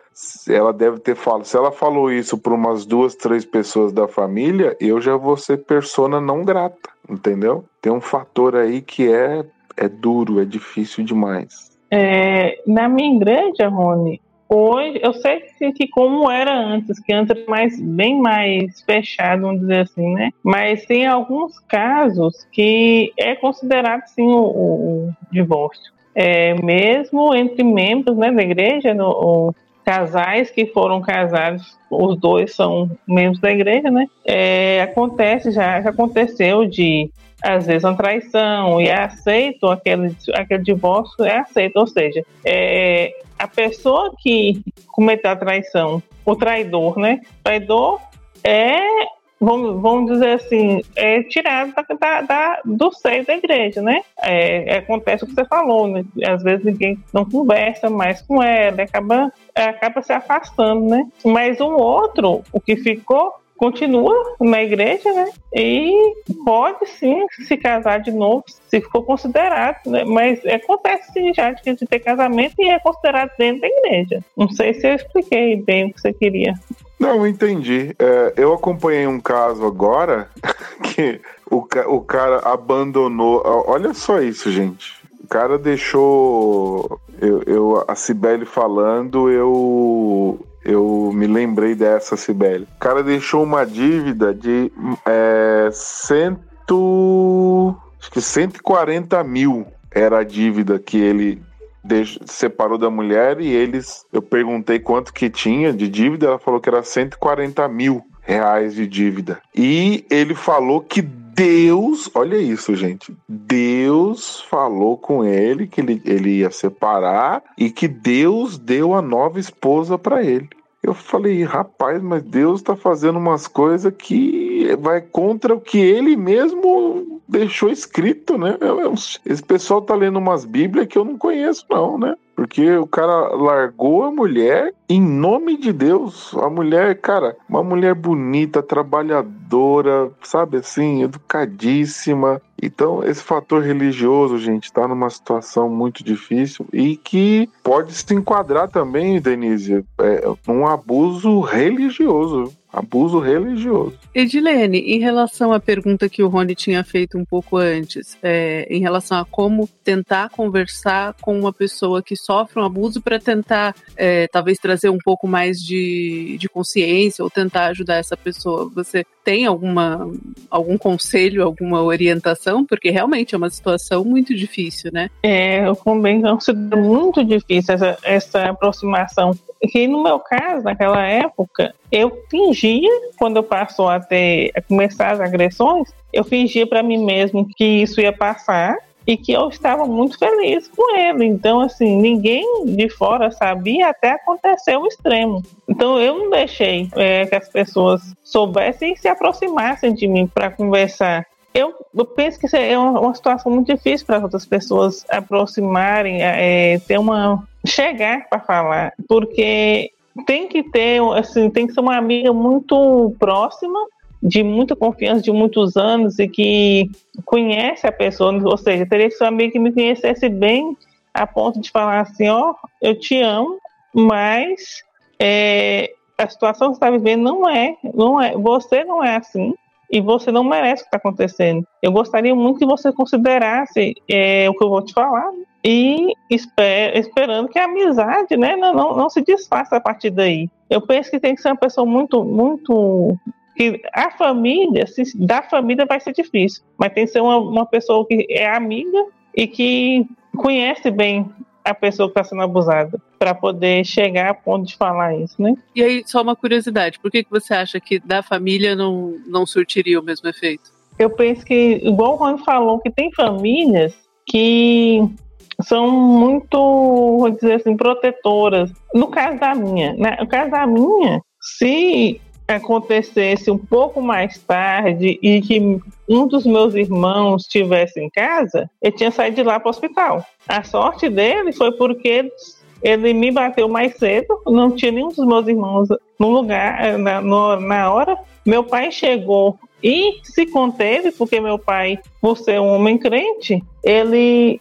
ela deve ter falado. Se ela falou isso para umas duas, três pessoas da família, eu já vou ser persona não grata, entendeu? Tem um fator aí que é, é duro, é difícil demais. É, na minha igreja, Rony, hoje, eu sei que como era antes, que antes era mais, bem mais fechado, vamos dizer assim, né? Mas tem alguns casos que é considerado sim o, o, o divórcio. É, mesmo entre membros né, da igreja, no, o, casais que foram casados, os dois são membros da igreja, né? É, acontece, já, já aconteceu de às vezes uma traição e é aceito aquele, aquele divórcio, é aceito, ou seja, é, a pessoa que cometeu a traição, o traidor, né? O traidor é, vamos, vamos dizer assim, é tirado da, da, do seio da igreja, né? É, acontece o que você falou, né? Às vezes ninguém não conversa mais com ela, acaba, acaba se afastando, né? Mas um outro, o que ficou, continua na igreja, né? E pode sim se casar de novo, se for considerado, né? Mas acontece já de ter casamento e é considerado dentro da igreja. Não sei se eu expliquei bem o que você queria. Não, entendi. É, eu acompanhei um caso agora que o, o cara abandonou. Olha só isso, gente. O cara deixou. Eu, eu a Cibele falando, eu eu me lembrei dessa, Sibeli. O cara deixou uma dívida de é, cento, acho que 140 mil era a dívida que ele deixou, separou da mulher e eles. Eu perguntei quanto que tinha de dívida, ela falou que era 140 mil reais de dívida. E ele falou que Deus, olha isso, gente. Deus falou com ele que ele, ele ia separar e que Deus deu a nova esposa para ele. Eu falei, rapaz, mas Deus está fazendo umas coisas que vai contra o que ele mesmo deixou escrito, né? Esse pessoal tá lendo umas Bíblias que eu não conheço, não, né? Porque o cara largou a mulher em nome de Deus. A mulher, cara, uma mulher bonita, trabalhadora, sabe assim, educadíssima. Então, esse fator religioso, gente, está numa situação muito difícil e que pode se enquadrar também, Denise, é, um abuso religioso abuso religioso. Edilene, em relação à pergunta que o Rony tinha feito um pouco antes, é, em relação a como tentar conversar com uma pessoa que sofre um abuso para tentar, é, talvez, trazer um pouco mais de, de consciência ou tentar ajudar essa pessoa, você tem alguma, algum conselho, alguma orientação? Porque realmente é uma situação muito difícil, né? É, eu também considero muito difícil essa, essa aproximação que no meu caso, naquela época, eu fingia, quando eu passou a ter a começar as agressões, eu fingia para mim mesmo que isso ia passar e que eu estava muito feliz com ele. Então, assim, ninguém de fora sabia até acontecer o extremo. Então, eu não deixei é, que as pessoas soubessem e se aproximassem de mim para conversar. Eu, eu, penso que é uma, situação muito difícil para outras pessoas aproximarem, é, ter uma chegar para falar, porque tem que ter, assim, tem que ser uma amiga muito próxima, de muita confiança, de muitos anos e que conhece a pessoa, ou seja, teria que ser uma amiga que me conhecesse bem a ponto de falar assim, ó, oh, eu te amo, mas é, a situação que você está vivendo não é, não é, você não é assim e você não merece o que está acontecendo. Eu gostaria muito que você considerasse é, o que eu vou te falar e esper, esperando que a amizade né, não, não, não se desfaça a partir daí. Eu penso que tem que ser uma pessoa muito, muito que a família, se, da família vai ser difícil, mas tem que ser uma, uma pessoa que é amiga e que conhece bem a pessoa que está sendo abusada para poder chegar a ponto de falar isso, né? E aí, só uma curiosidade, por que, que você acha que da família não, não surtiria o mesmo efeito? Eu penso que, igual o Juan falou, que tem famílias que são muito, vou dizer assim, protetoras. No caso da minha, né? no caso da minha, se acontecesse um pouco mais tarde e que um dos meus irmãos estivesse em casa, ele tinha saído de lá para o hospital. A sorte dele foi porque ele me bateu mais cedo, não tinha nenhum dos meus irmãos no lugar, na, no, na hora. Meu pai chegou e se conteve, porque meu pai, por ser um homem crente, ele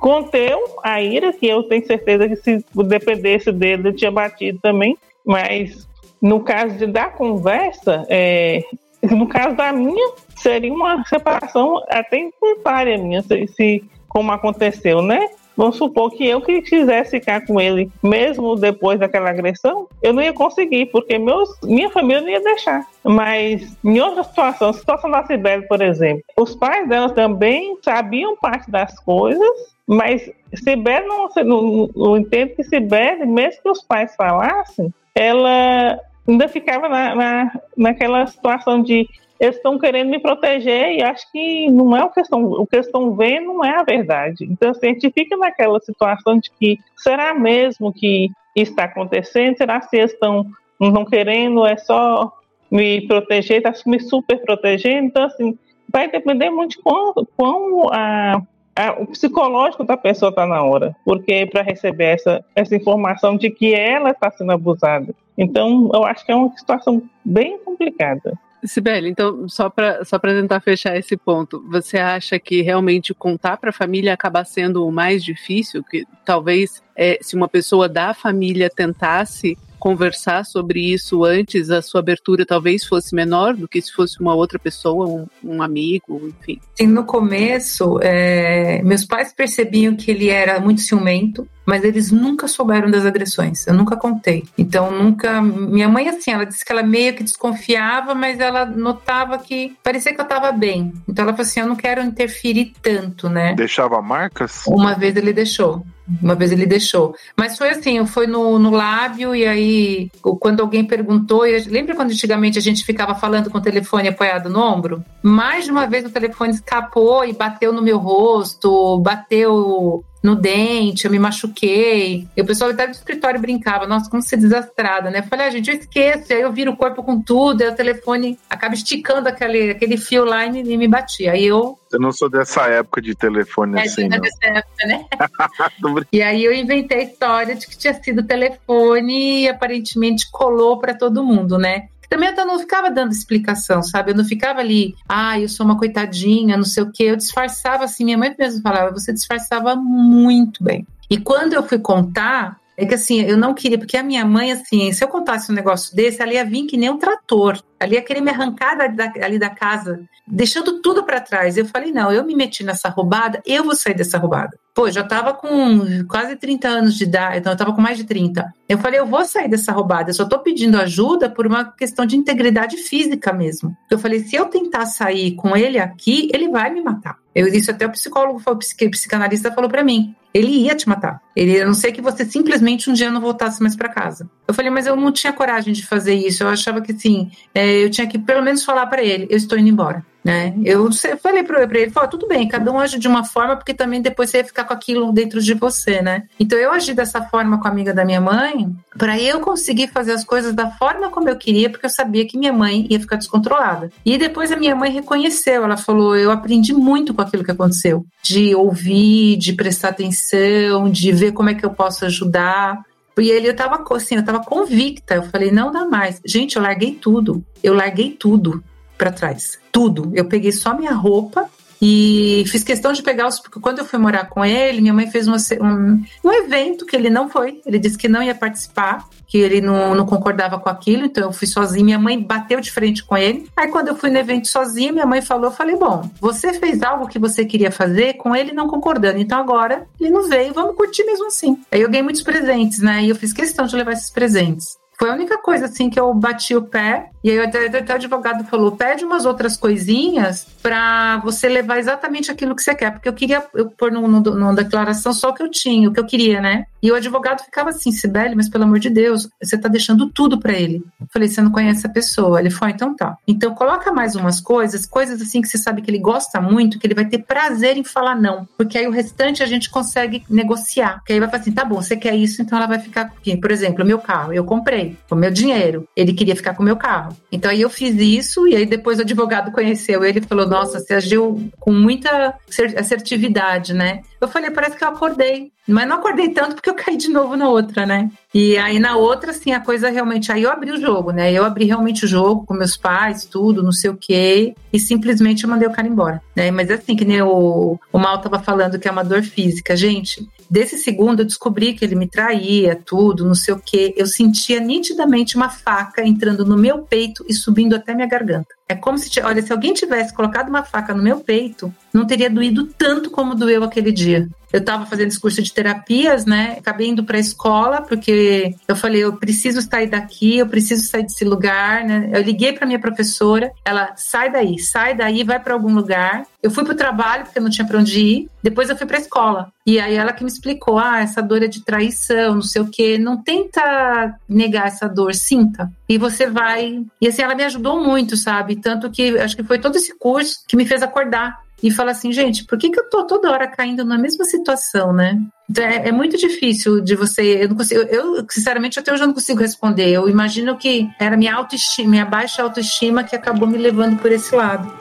conteu a ira, que eu tenho certeza que se dependesse dele, eu tinha batido também, mas no caso de, da conversa, é, no caso da minha, seria uma separação até involuntária minha, se, se, como aconteceu, né? Vamos supor que eu que quisesse ficar com ele, mesmo depois daquela agressão, eu não ia conseguir, porque meus, minha família não ia deixar. Mas em outra situação, situação da Sibeli, por exemplo, os pais dela também sabiam parte das coisas, mas Sibeli não, não, não entendo que Sibeli, mesmo que os pais falassem, ela ainda ficava na, na, naquela situação de eles estão querendo me proteger e acho que não é o que estão, o que estão vendo não é a verdade. Então assim, a gente fica naquela situação de que será mesmo que está acontecendo? Será que eles estão não querendo, é só me proteger, está me super protegendo? Então assim, vai depender muito de quão, quão a, a, o psicológico da pessoa está na hora, porque para receber essa, essa informação de que ela está sendo abusada. Então, eu acho que é uma situação bem complicada. Sibeli, então, só para só tentar fechar esse ponto, você acha que realmente contar para a família acaba sendo o mais difícil? Que talvez é, se uma pessoa da família tentasse conversar sobre isso antes, a sua abertura talvez fosse menor do que se fosse uma outra pessoa, um, um amigo, enfim? Sim, no começo, é, meus pais percebiam que ele era muito ciumento, mas eles nunca souberam das agressões, eu nunca contei. Então, nunca. Minha mãe, assim, ela disse que ela meio que desconfiava, mas ela notava que parecia que eu estava bem. Então, ela falou assim: eu não quero interferir tanto, né? Deixava marcas? Uma vez ele deixou. Uma vez ele deixou. Mas foi assim, foi no, no lábio e aí, quando alguém perguntou, lembra quando antigamente a gente ficava falando com o telefone apoiado no ombro? Mais de uma vez o telefone escapou e bateu no meu rosto, bateu no dente, eu me machuquei. E o pessoal até do escritório brincava, nossa, como ser desastrada, né? Eu falei, ah, gente, eu esqueço, aí eu viro o corpo com tudo, aí o telefone acaba esticando aquele, aquele fio lá e me, e me batia. Aí eu eu não sou dessa época de telefone é, assim, não. dessa época, né? e aí eu inventei a história de que tinha sido telefone e aparentemente colou para todo mundo, né? Também eu não ficava dando explicação, sabe? Eu não ficava ali, ah, eu sou uma coitadinha, não sei o quê. Eu disfarçava assim, minha mãe mesmo falava, você disfarçava muito bem. E quando eu fui contar, é que assim, eu não queria, porque a minha mãe, assim, se eu contasse um negócio desse, ela ia vir que nem um trator. Ela ia querer me arrancar da, da, ali da casa, deixando tudo para trás. Eu falei, não, eu me meti nessa roubada, eu vou sair dessa roubada. Pô, já tava com quase 30 anos de idade, então eu tava com mais de 30. Eu falei, eu vou sair dessa roubada, eu só tô pedindo ajuda por uma questão de integridade física mesmo. Eu falei, se eu tentar sair com ele aqui, ele vai me matar. Eu disse até o psicólogo, o psicanalista falou para mim, ele ia te matar. Ele, a não ser que você simplesmente um dia não voltasse mais para casa. Eu falei, mas eu não tinha coragem de fazer isso. Eu achava que assim, é, eu tinha que pelo menos falar para ele, eu estou indo embora. Né? Eu falei para ele, falei, tudo bem, cada um age de uma forma, porque também depois você ia ficar com aquilo dentro de você, né? Então eu agi dessa forma com a amiga da minha mãe, para eu conseguir fazer as coisas da forma como eu queria, porque eu sabia que minha mãe ia ficar descontrolada. E depois a minha mãe reconheceu, ela falou, eu aprendi muito com aquilo que aconteceu, de ouvir, de prestar atenção, de ver como é que eu posso ajudar. E ele eu tava assim, eu tava convicta. Eu falei, não dá mais. Gente, eu larguei tudo. Eu larguei tudo para trás. Tudo. Eu peguei só minha roupa e fiz questão de pegar os. Porque quando eu fui morar com ele, minha mãe fez uma, um, um evento que ele não foi. Ele disse que não ia participar, que ele não, não concordava com aquilo, então eu fui sozinha. Minha mãe bateu de frente com ele. Aí quando eu fui no evento sozinha, minha mãe falou: eu falei, bom, você fez algo que você queria fazer com ele não concordando. Então agora ele não veio, vamos curtir mesmo assim. Aí eu ganhei muitos presentes, né? E eu fiz questão de levar esses presentes. Foi a única coisa assim que eu bati o pé. E aí até, até o advogado falou: pede umas outras coisinhas para você levar exatamente aquilo que você quer. Porque eu queria eu pôr numa declaração só o que eu tinha, o que eu queria, né? E o advogado ficava assim, Sibeli, mas pelo amor de Deus, você tá deixando tudo para ele. Eu falei, você não conhece a pessoa. Ele foi, então tá. Então coloca mais umas coisas, coisas assim que você sabe que ele gosta muito, que ele vai ter prazer em falar não. Porque aí o restante a gente consegue negociar. Porque aí vai falar assim, tá bom, você quer isso, então ela vai ficar com quem? Por exemplo, meu carro, eu comprei, com meu dinheiro. Ele queria ficar com meu carro. Então aí eu fiz isso, e aí depois o advogado conheceu ele e falou, nossa, você agiu com muita assertividade, né? Eu falei, parece que eu acordei. Mas não acordei tanto porque eu caí de novo na outra, né? E aí na outra, assim, a coisa realmente. Aí eu abri o jogo, né? Eu abri realmente o jogo com meus pais, tudo, não sei o quê. E simplesmente eu mandei o cara embora. Né? Mas assim, que nem o, o Mal tava falando que é uma dor física. Gente, desse segundo eu descobri que ele me traía, tudo, não sei o quê. Eu sentia nitidamente uma faca entrando no meu peito e subindo até minha garganta. É como se, olha, se alguém tivesse colocado uma faca no meu peito, não teria doído tanto como doeu aquele dia. Eu estava fazendo esse curso de terapias, né? Acabei indo para a escola porque eu falei, eu preciso sair daqui, eu preciso sair desse lugar, né? Eu liguei para minha professora, ela sai daí, sai daí, vai para algum lugar. Eu fui para o trabalho porque eu não tinha para onde ir. Depois eu fui para a escola. E aí ela que me explicou, ah, essa dor é de traição, não sei o quê. Não tenta negar essa dor, sinta. E você vai. E assim, ela me ajudou muito, sabe? Tanto que acho que foi todo esse curso que me fez acordar e falar assim, gente, por que, que eu tô toda hora caindo na mesma situação, né? Então, é, é, muito difícil de você. Eu não consigo. Eu, sinceramente, até hoje eu não consigo responder. Eu imagino que era minha autoestima, minha baixa autoestima que acabou me levando por esse lado.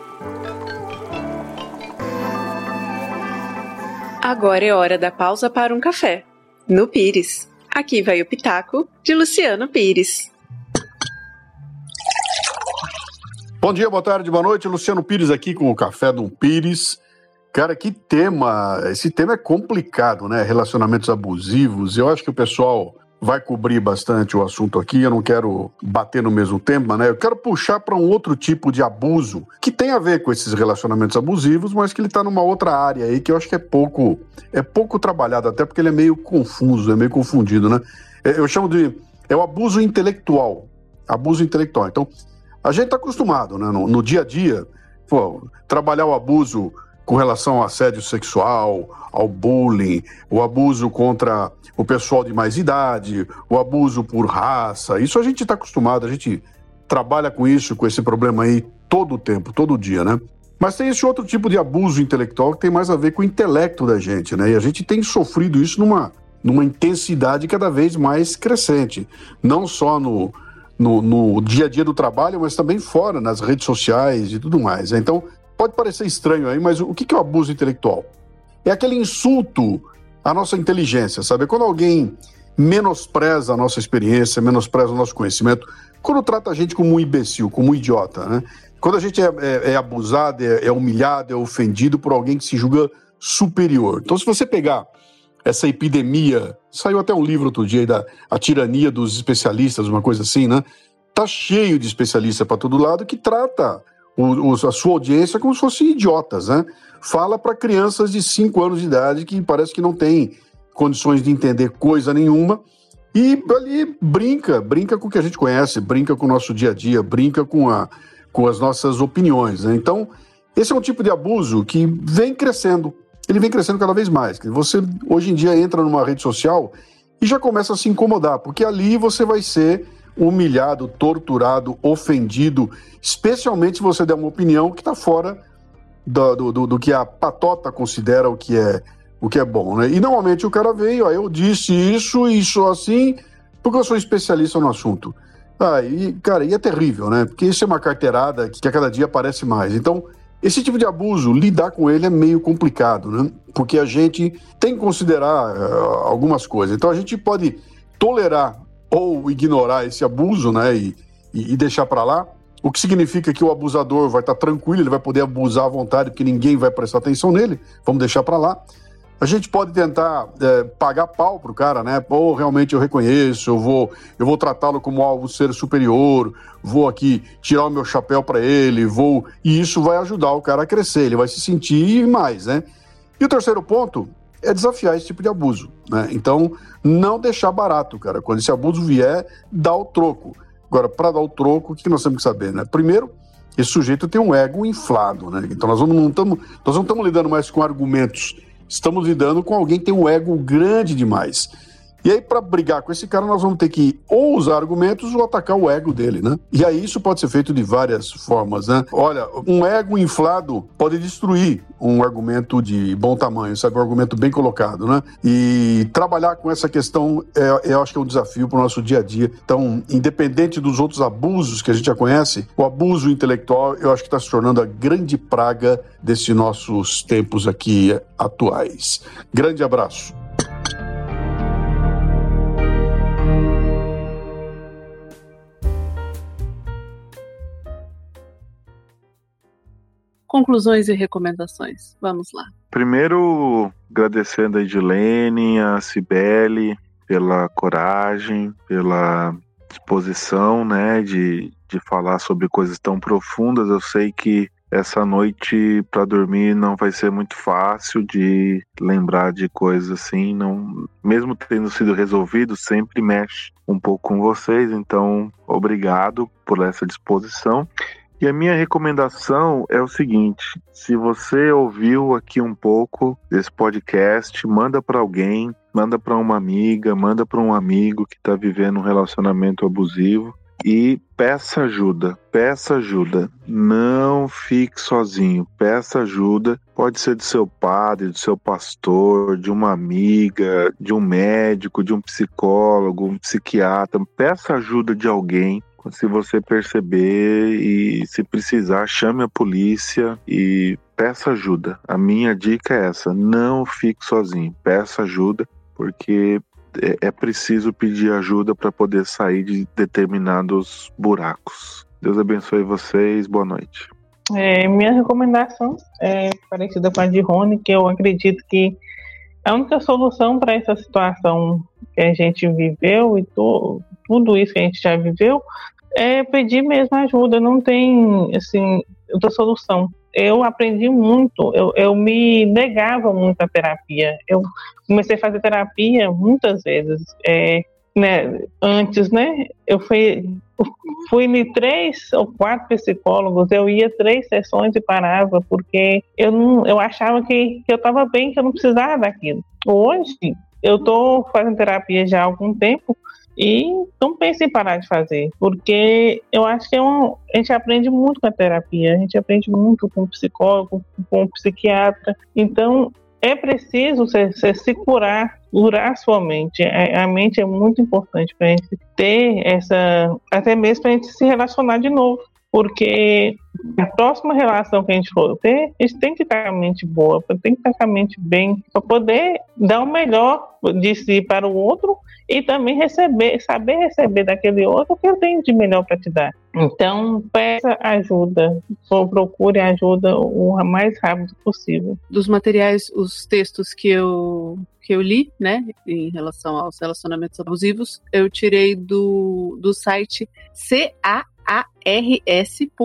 Agora é hora da pausa para um café. No Pires. Aqui vai o Pitaco de Luciano Pires. Bom dia, boa tarde, boa noite. Luciano Pires aqui com o Café do Pires. Cara, que tema! Esse tema é complicado, né? Relacionamentos abusivos. Eu acho que o pessoal vai cobrir bastante o assunto aqui. Eu não quero bater no mesmo tema, né? Eu quero puxar para um outro tipo de abuso que tem a ver com esses relacionamentos abusivos, mas que ele está numa outra área aí que eu acho que é pouco é pouco trabalhado, até porque ele é meio confuso, é meio confundido, né? É, eu chamo de é o abuso intelectual. Abuso intelectual. Então, a gente está acostumado, né? No, no, dia a dia, pô, trabalhar o abuso com relação ao assédio sexual, ao bullying, o abuso contra o pessoal de mais idade, o abuso por raça. Isso a gente está acostumado, a gente trabalha com isso, com esse problema aí todo o tempo, todo dia, né? Mas tem esse outro tipo de abuso intelectual que tem mais a ver com o intelecto da gente, né? E a gente tem sofrido isso numa, numa intensidade cada vez mais crescente. Não só no, no, no, dia a dia do trabalho, mas também fora, nas redes sociais e tudo mais. Então, pode parecer estranho aí, mas o que é o abuso intelectual? É aquele insulto à nossa inteligência, sabe? Quando alguém menospreza a nossa experiência, menospreza o nosso conhecimento, quando trata a gente como um imbecil, como um idiota, né? Quando a gente é, é, é abusado, é, é humilhado, é ofendido por alguém que se julga superior. Então, se você pegar essa epidemia. Saiu até um livro outro dia da A Tirania dos Especialistas, uma coisa assim, né? Tá cheio de especialista para todo lado que trata o, o, a sua audiência como se fossem idiotas, né? Fala para crianças de 5 anos de idade que parece que não tem condições de entender coisa nenhuma e ali brinca, brinca com o que a gente conhece, brinca com o nosso dia a dia, brinca com, a, com as nossas opiniões, né? Então, esse é um tipo de abuso que vem crescendo ele vem crescendo cada vez mais. Você hoje em dia entra numa rede social e já começa a se incomodar, porque ali você vai ser humilhado, torturado, ofendido, especialmente se você der uma opinião que está fora do, do, do, que a patota considera o que é o que é bom, né? E normalmente o cara veio, ó, eu disse isso e isso assim, porque eu sou especialista no assunto. Ah, cara, e é terrível, né? Porque isso é uma carteirada que a cada dia aparece mais. Então, esse tipo de abuso, lidar com ele é meio complicado, né? Porque a gente tem que considerar uh, algumas coisas. Então a gente pode tolerar ou ignorar esse abuso, né? E, e, deixar para lá. O que significa que o abusador vai estar tá tranquilo, ele vai poder abusar à vontade, porque ninguém vai prestar atenção nele. Vamos deixar para lá. A gente pode tentar é, pagar pau pro cara, né? Pô, realmente eu reconheço, eu vou, eu vou tratá-lo como algo ser superior, vou aqui tirar o meu chapéu para ele, vou. E isso vai ajudar o cara a crescer, ele vai se sentir mais, né? E o terceiro ponto é desafiar esse tipo de abuso, né? Então, não deixar barato, cara. Quando esse abuso vier, dá o troco. Agora, para dar o troco, o que nós temos que saber, né? Primeiro, esse sujeito tem um ego inflado, né? Então, nós, não nós não estamos lidando mais com argumentos estamos lidando com alguém que tem um ego grande demais. E aí, para brigar com esse cara, nós vamos ter que ou usar argumentos ou atacar o ego dele, né? E aí isso pode ser feito de várias formas, né? Olha, um ego inflado pode destruir um argumento de bom tamanho, sabe? Um argumento bem colocado, né? E trabalhar com essa questão, é, eu acho que é um desafio para o nosso dia a dia. Então, independente dos outros abusos que a gente já conhece, o abuso intelectual, eu acho que está se tornando a grande praga desses nossos tempos aqui atuais. Grande abraço. Conclusões e recomendações. Vamos lá. Primeiro, agradecendo a Edilene, a Cibele pela coragem, pela disposição, né, de, de falar sobre coisas tão profundas. Eu sei que essa noite para dormir não vai ser muito fácil de lembrar de coisas assim, não, mesmo tendo sido resolvido, sempre mexe um pouco com vocês, então obrigado por essa disposição. E a minha recomendação é o seguinte: se você ouviu aqui um pouco desse podcast, manda para alguém, manda para uma amiga, manda para um amigo que está vivendo um relacionamento abusivo e peça ajuda, peça ajuda. Não fique sozinho, peça ajuda. Pode ser do seu padre, do seu pastor, de uma amiga, de um médico, de um psicólogo, um psiquiatra. Peça ajuda de alguém se você perceber e se precisar, chame a polícia e peça ajuda. A minha dica é essa: não fique sozinho, peça ajuda, porque é, é preciso pedir ajuda para poder sair de determinados buracos. Deus abençoe vocês, boa noite. É, minha recomendação é parecida com a de Rony, que eu acredito que a única solução para essa situação que a gente viveu e to, tudo isso que a gente já viveu é pedir mesmo ajuda, não tem assim outra solução. Eu aprendi muito, eu, eu me negava muito à terapia. Eu comecei a fazer terapia muitas vezes. É, né, antes, né? Eu fui, fui em três ou quatro psicólogos, eu ia três sessões e parava, porque eu, não, eu achava que, que eu estava bem, que eu não precisava daquilo. Hoje, eu estou fazendo terapia já há algum tempo e não pense em parar de fazer, porque eu acho que é a gente aprende muito com a terapia, a gente aprende muito com o psicólogo, com o psiquiatra. Então, é preciso você, você se curar, curar sua mente. A, a mente é muito importante para a gente ter essa, até mesmo para a gente se relacionar de novo. Porque a próxima relação que a gente for ter, a gente tem que estar com a mente boa, tem que estar com a mente bem, para poder dar o melhor de si para o outro e também receber, saber receber daquele outro o que eu tenho de melhor para te dar. Então, peça ajuda, procure ajuda o mais rápido possível. Dos materiais, os textos que eu que eu li, né, em relação aos relacionamentos abusivos, eu tirei do, do site CA ars.org.br.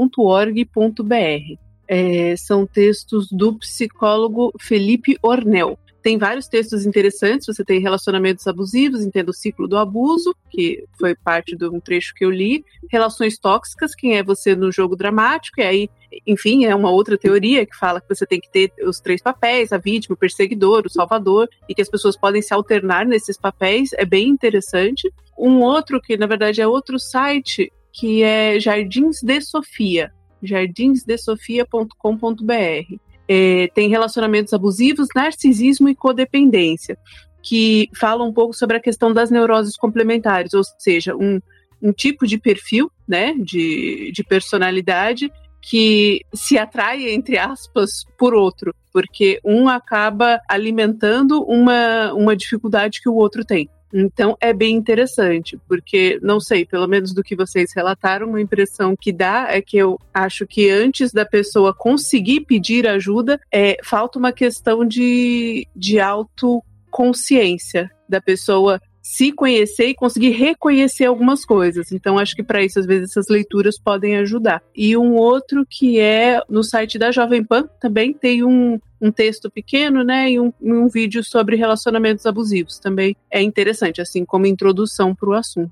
É, são textos do psicólogo Felipe Ornel. Tem vários textos interessantes. Você tem relacionamentos abusivos, entenda o ciclo do abuso, que foi parte de um trecho que eu li. Relações tóxicas, quem é você no jogo dramático, e aí, enfim, é uma outra teoria que fala que você tem que ter os três papéis: a vítima, o perseguidor, o salvador, e que as pessoas podem se alternar nesses papéis. É bem interessante. Um outro, que na verdade é outro site, que é Jardins de Sofia, jardinsdesofia.com.br. É, tem relacionamentos abusivos, narcisismo e codependência, que fala um pouco sobre a questão das neuroses complementares, ou seja, um, um tipo de perfil, né, de, de personalidade que se atrai, entre aspas, por outro, porque um acaba alimentando uma, uma dificuldade que o outro tem. Então é bem interessante, porque não sei, pelo menos do que vocês relataram, uma impressão que dá é que eu acho que antes da pessoa conseguir pedir ajuda, é, falta uma questão de, de autoconsciência da pessoa se conhecer e conseguir reconhecer algumas coisas. Então, acho que para isso, às vezes, essas leituras podem ajudar. E um outro que é no site da Jovem Pan, também tem um, um texto pequeno, né, e um, um vídeo sobre relacionamentos abusivos. Também é interessante, assim como introdução para o assunto.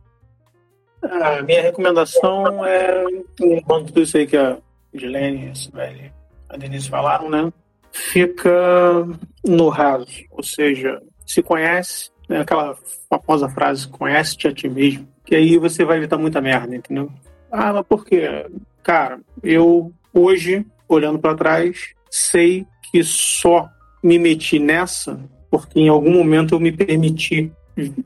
A minha recomendação é, enquanto tudo isso aí que a Gilene, a Denise falaram, né, fica no raso, ou seja, se conhece, né, aquela famosa frase, conhece-te a ti mesmo, que aí você vai evitar muita merda, entendeu? Ah, mas por quê? Cara, eu hoje, olhando para trás, sei que só me meti nessa porque em algum momento eu me permiti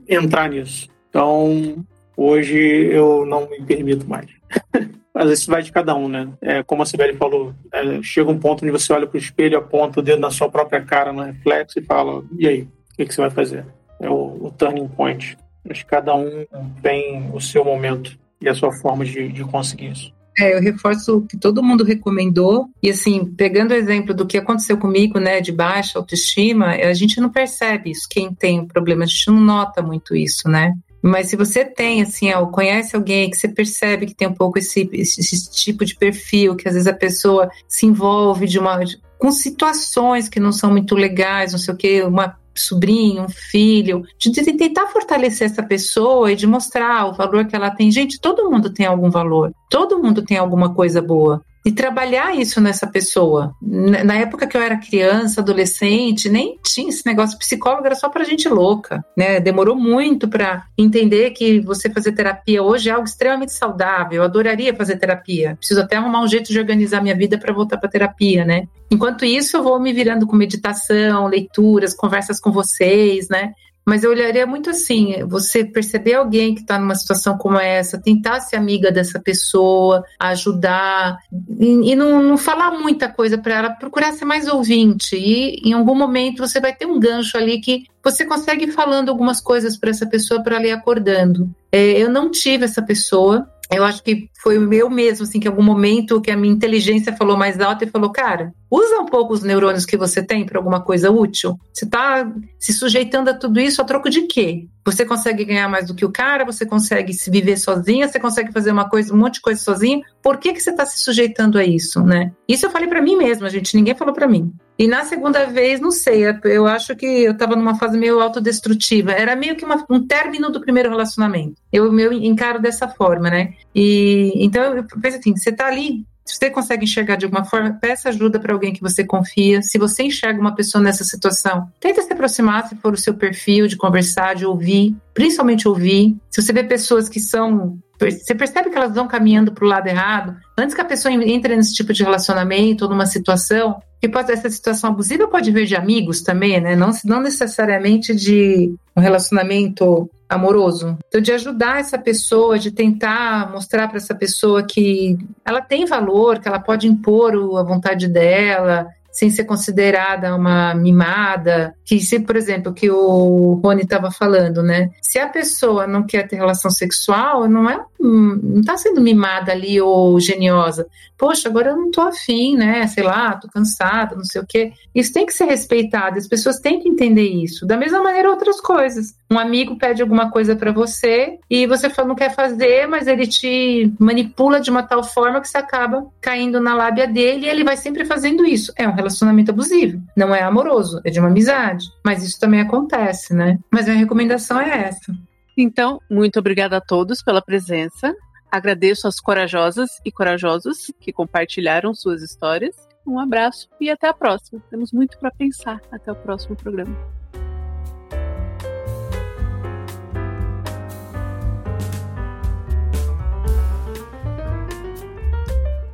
entrar nisso. Então, hoje eu não me permito mais. Mas isso vai de cada um, né? É, como a Sibeli falou, é, chega um ponto onde você olha para o espelho, aponta o dedo na sua própria cara no reflexo e fala: e aí, o que, que você vai fazer? É o, o turning point. Mas cada um tem o seu momento e a sua forma de, de conseguir isso. É, eu reforço o que todo mundo recomendou. E assim, pegando o exemplo do que aconteceu comigo, né, de baixa autoestima, a gente não percebe isso. Quem tem problema, a gente não nota muito isso, né? Mas se você tem, assim, ó, conhece alguém que você percebe que tem um pouco esse, esse, esse tipo de perfil, que às vezes a pessoa se envolve de uma, com situações que não são muito legais, não sei o que, uma sobrinho, um filho, de, de tentar fortalecer essa pessoa e de mostrar o valor que ela tem. Gente, todo mundo tem algum valor, todo mundo tem alguma coisa boa e trabalhar isso nessa pessoa. Na época que eu era criança, adolescente, nem tinha esse negócio psicólogo, era só para gente louca, né? Demorou muito para entender que você fazer terapia hoje é algo extremamente saudável. Eu adoraria fazer terapia. Preciso até arrumar um jeito de organizar minha vida para voltar para terapia, né? Enquanto isso, eu vou me virando com meditação, leituras, conversas com vocês, né? Mas eu olharia muito assim: você perceber alguém que está numa situação como essa, tentar ser amiga dessa pessoa, ajudar, e, e não, não, falar muita coisa para ela, procurar ser mais ouvinte. E em algum momento você vai ter um gancho ali que você consegue ir falando algumas coisas para essa pessoa para ir acordando. É, eu não tive essa pessoa, eu acho que foi o meu mesmo, assim, que em algum momento que a minha inteligência falou mais alto e falou, cara, usa um pouco os neurônios que você tem para alguma coisa útil. Você está se sujeitando a tudo isso a troco de quê? Você consegue ganhar mais do que o cara, você consegue se viver sozinha, você consegue fazer uma coisa, um monte de coisa sozinha. Por que, que você está se sujeitando a isso, né? Isso eu falei para mim mesma, gente, ninguém falou para mim. E na segunda vez, não sei, eu acho que eu estava numa fase meio autodestrutiva. Era meio que uma, um término do primeiro relacionamento. Eu, eu encaro dessa forma, né? E então eu penso assim, você está ali se você consegue enxergar de alguma forma, peça ajuda para alguém que você confia. Se você enxerga uma pessoa nessa situação, tenta se aproximar se for o seu perfil, de conversar, de ouvir, principalmente ouvir. Se você vê pessoas que são. Você percebe que elas vão caminhando para o lado errado, antes que a pessoa entre nesse tipo de relacionamento ou numa situação, que pode essa situação abusiva pode vir de amigos também, né? Não, não necessariamente de um relacionamento amoroso. Então, de ajudar essa pessoa, de tentar mostrar para essa pessoa que ela tem valor, que ela pode impor a vontade dela, sem ser considerada uma mimada, que se, por exemplo, que o Rony estava falando, né? Se a pessoa não quer ter relação sexual, não é, não está sendo mimada ali ou geniosa. Poxa, agora eu não tô afim, né? Sei lá, tô cansada, não sei o quê. Isso tem que ser respeitado, as pessoas têm que entender isso. Da mesma maneira, outras coisas. Um amigo pede alguma coisa para você e você não quer fazer, mas ele te manipula de uma tal forma que você acaba caindo na lábia dele e ele vai sempre fazendo isso. É um relacionamento abusivo, não é amoroso, é de uma amizade. Mas isso também acontece, né? Mas a minha recomendação é essa. Então, muito obrigada a todos pela presença. Agradeço às corajosas e corajosos que compartilharam suas histórias. Um abraço e até a próxima. Temos muito para pensar. Até o próximo programa.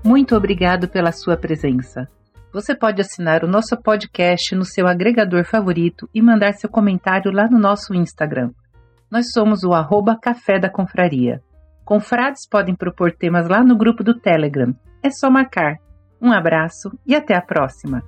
Muito obrigado pela sua presença. Você pode assinar o nosso podcast no seu agregador favorito e mandar seu comentário lá no nosso Instagram. Nós somos o arroba Café da Confraria. Confrades podem propor temas lá no grupo do Telegram. É só marcar. Um abraço e até a próxima!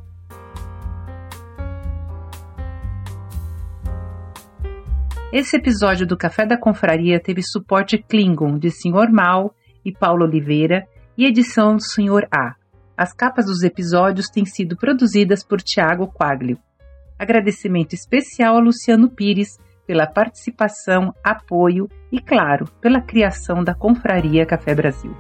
Esse episódio do Café da Confraria teve suporte Klingon de Sr. Mal e Paulo Oliveira e edição do Sr. A. As capas dos episódios têm sido produzidas por Tiago Quaglio. Agradecimento especial a Luciano Pires pela participação, apoio e, claro, pela criação da Confraria Café Brasil.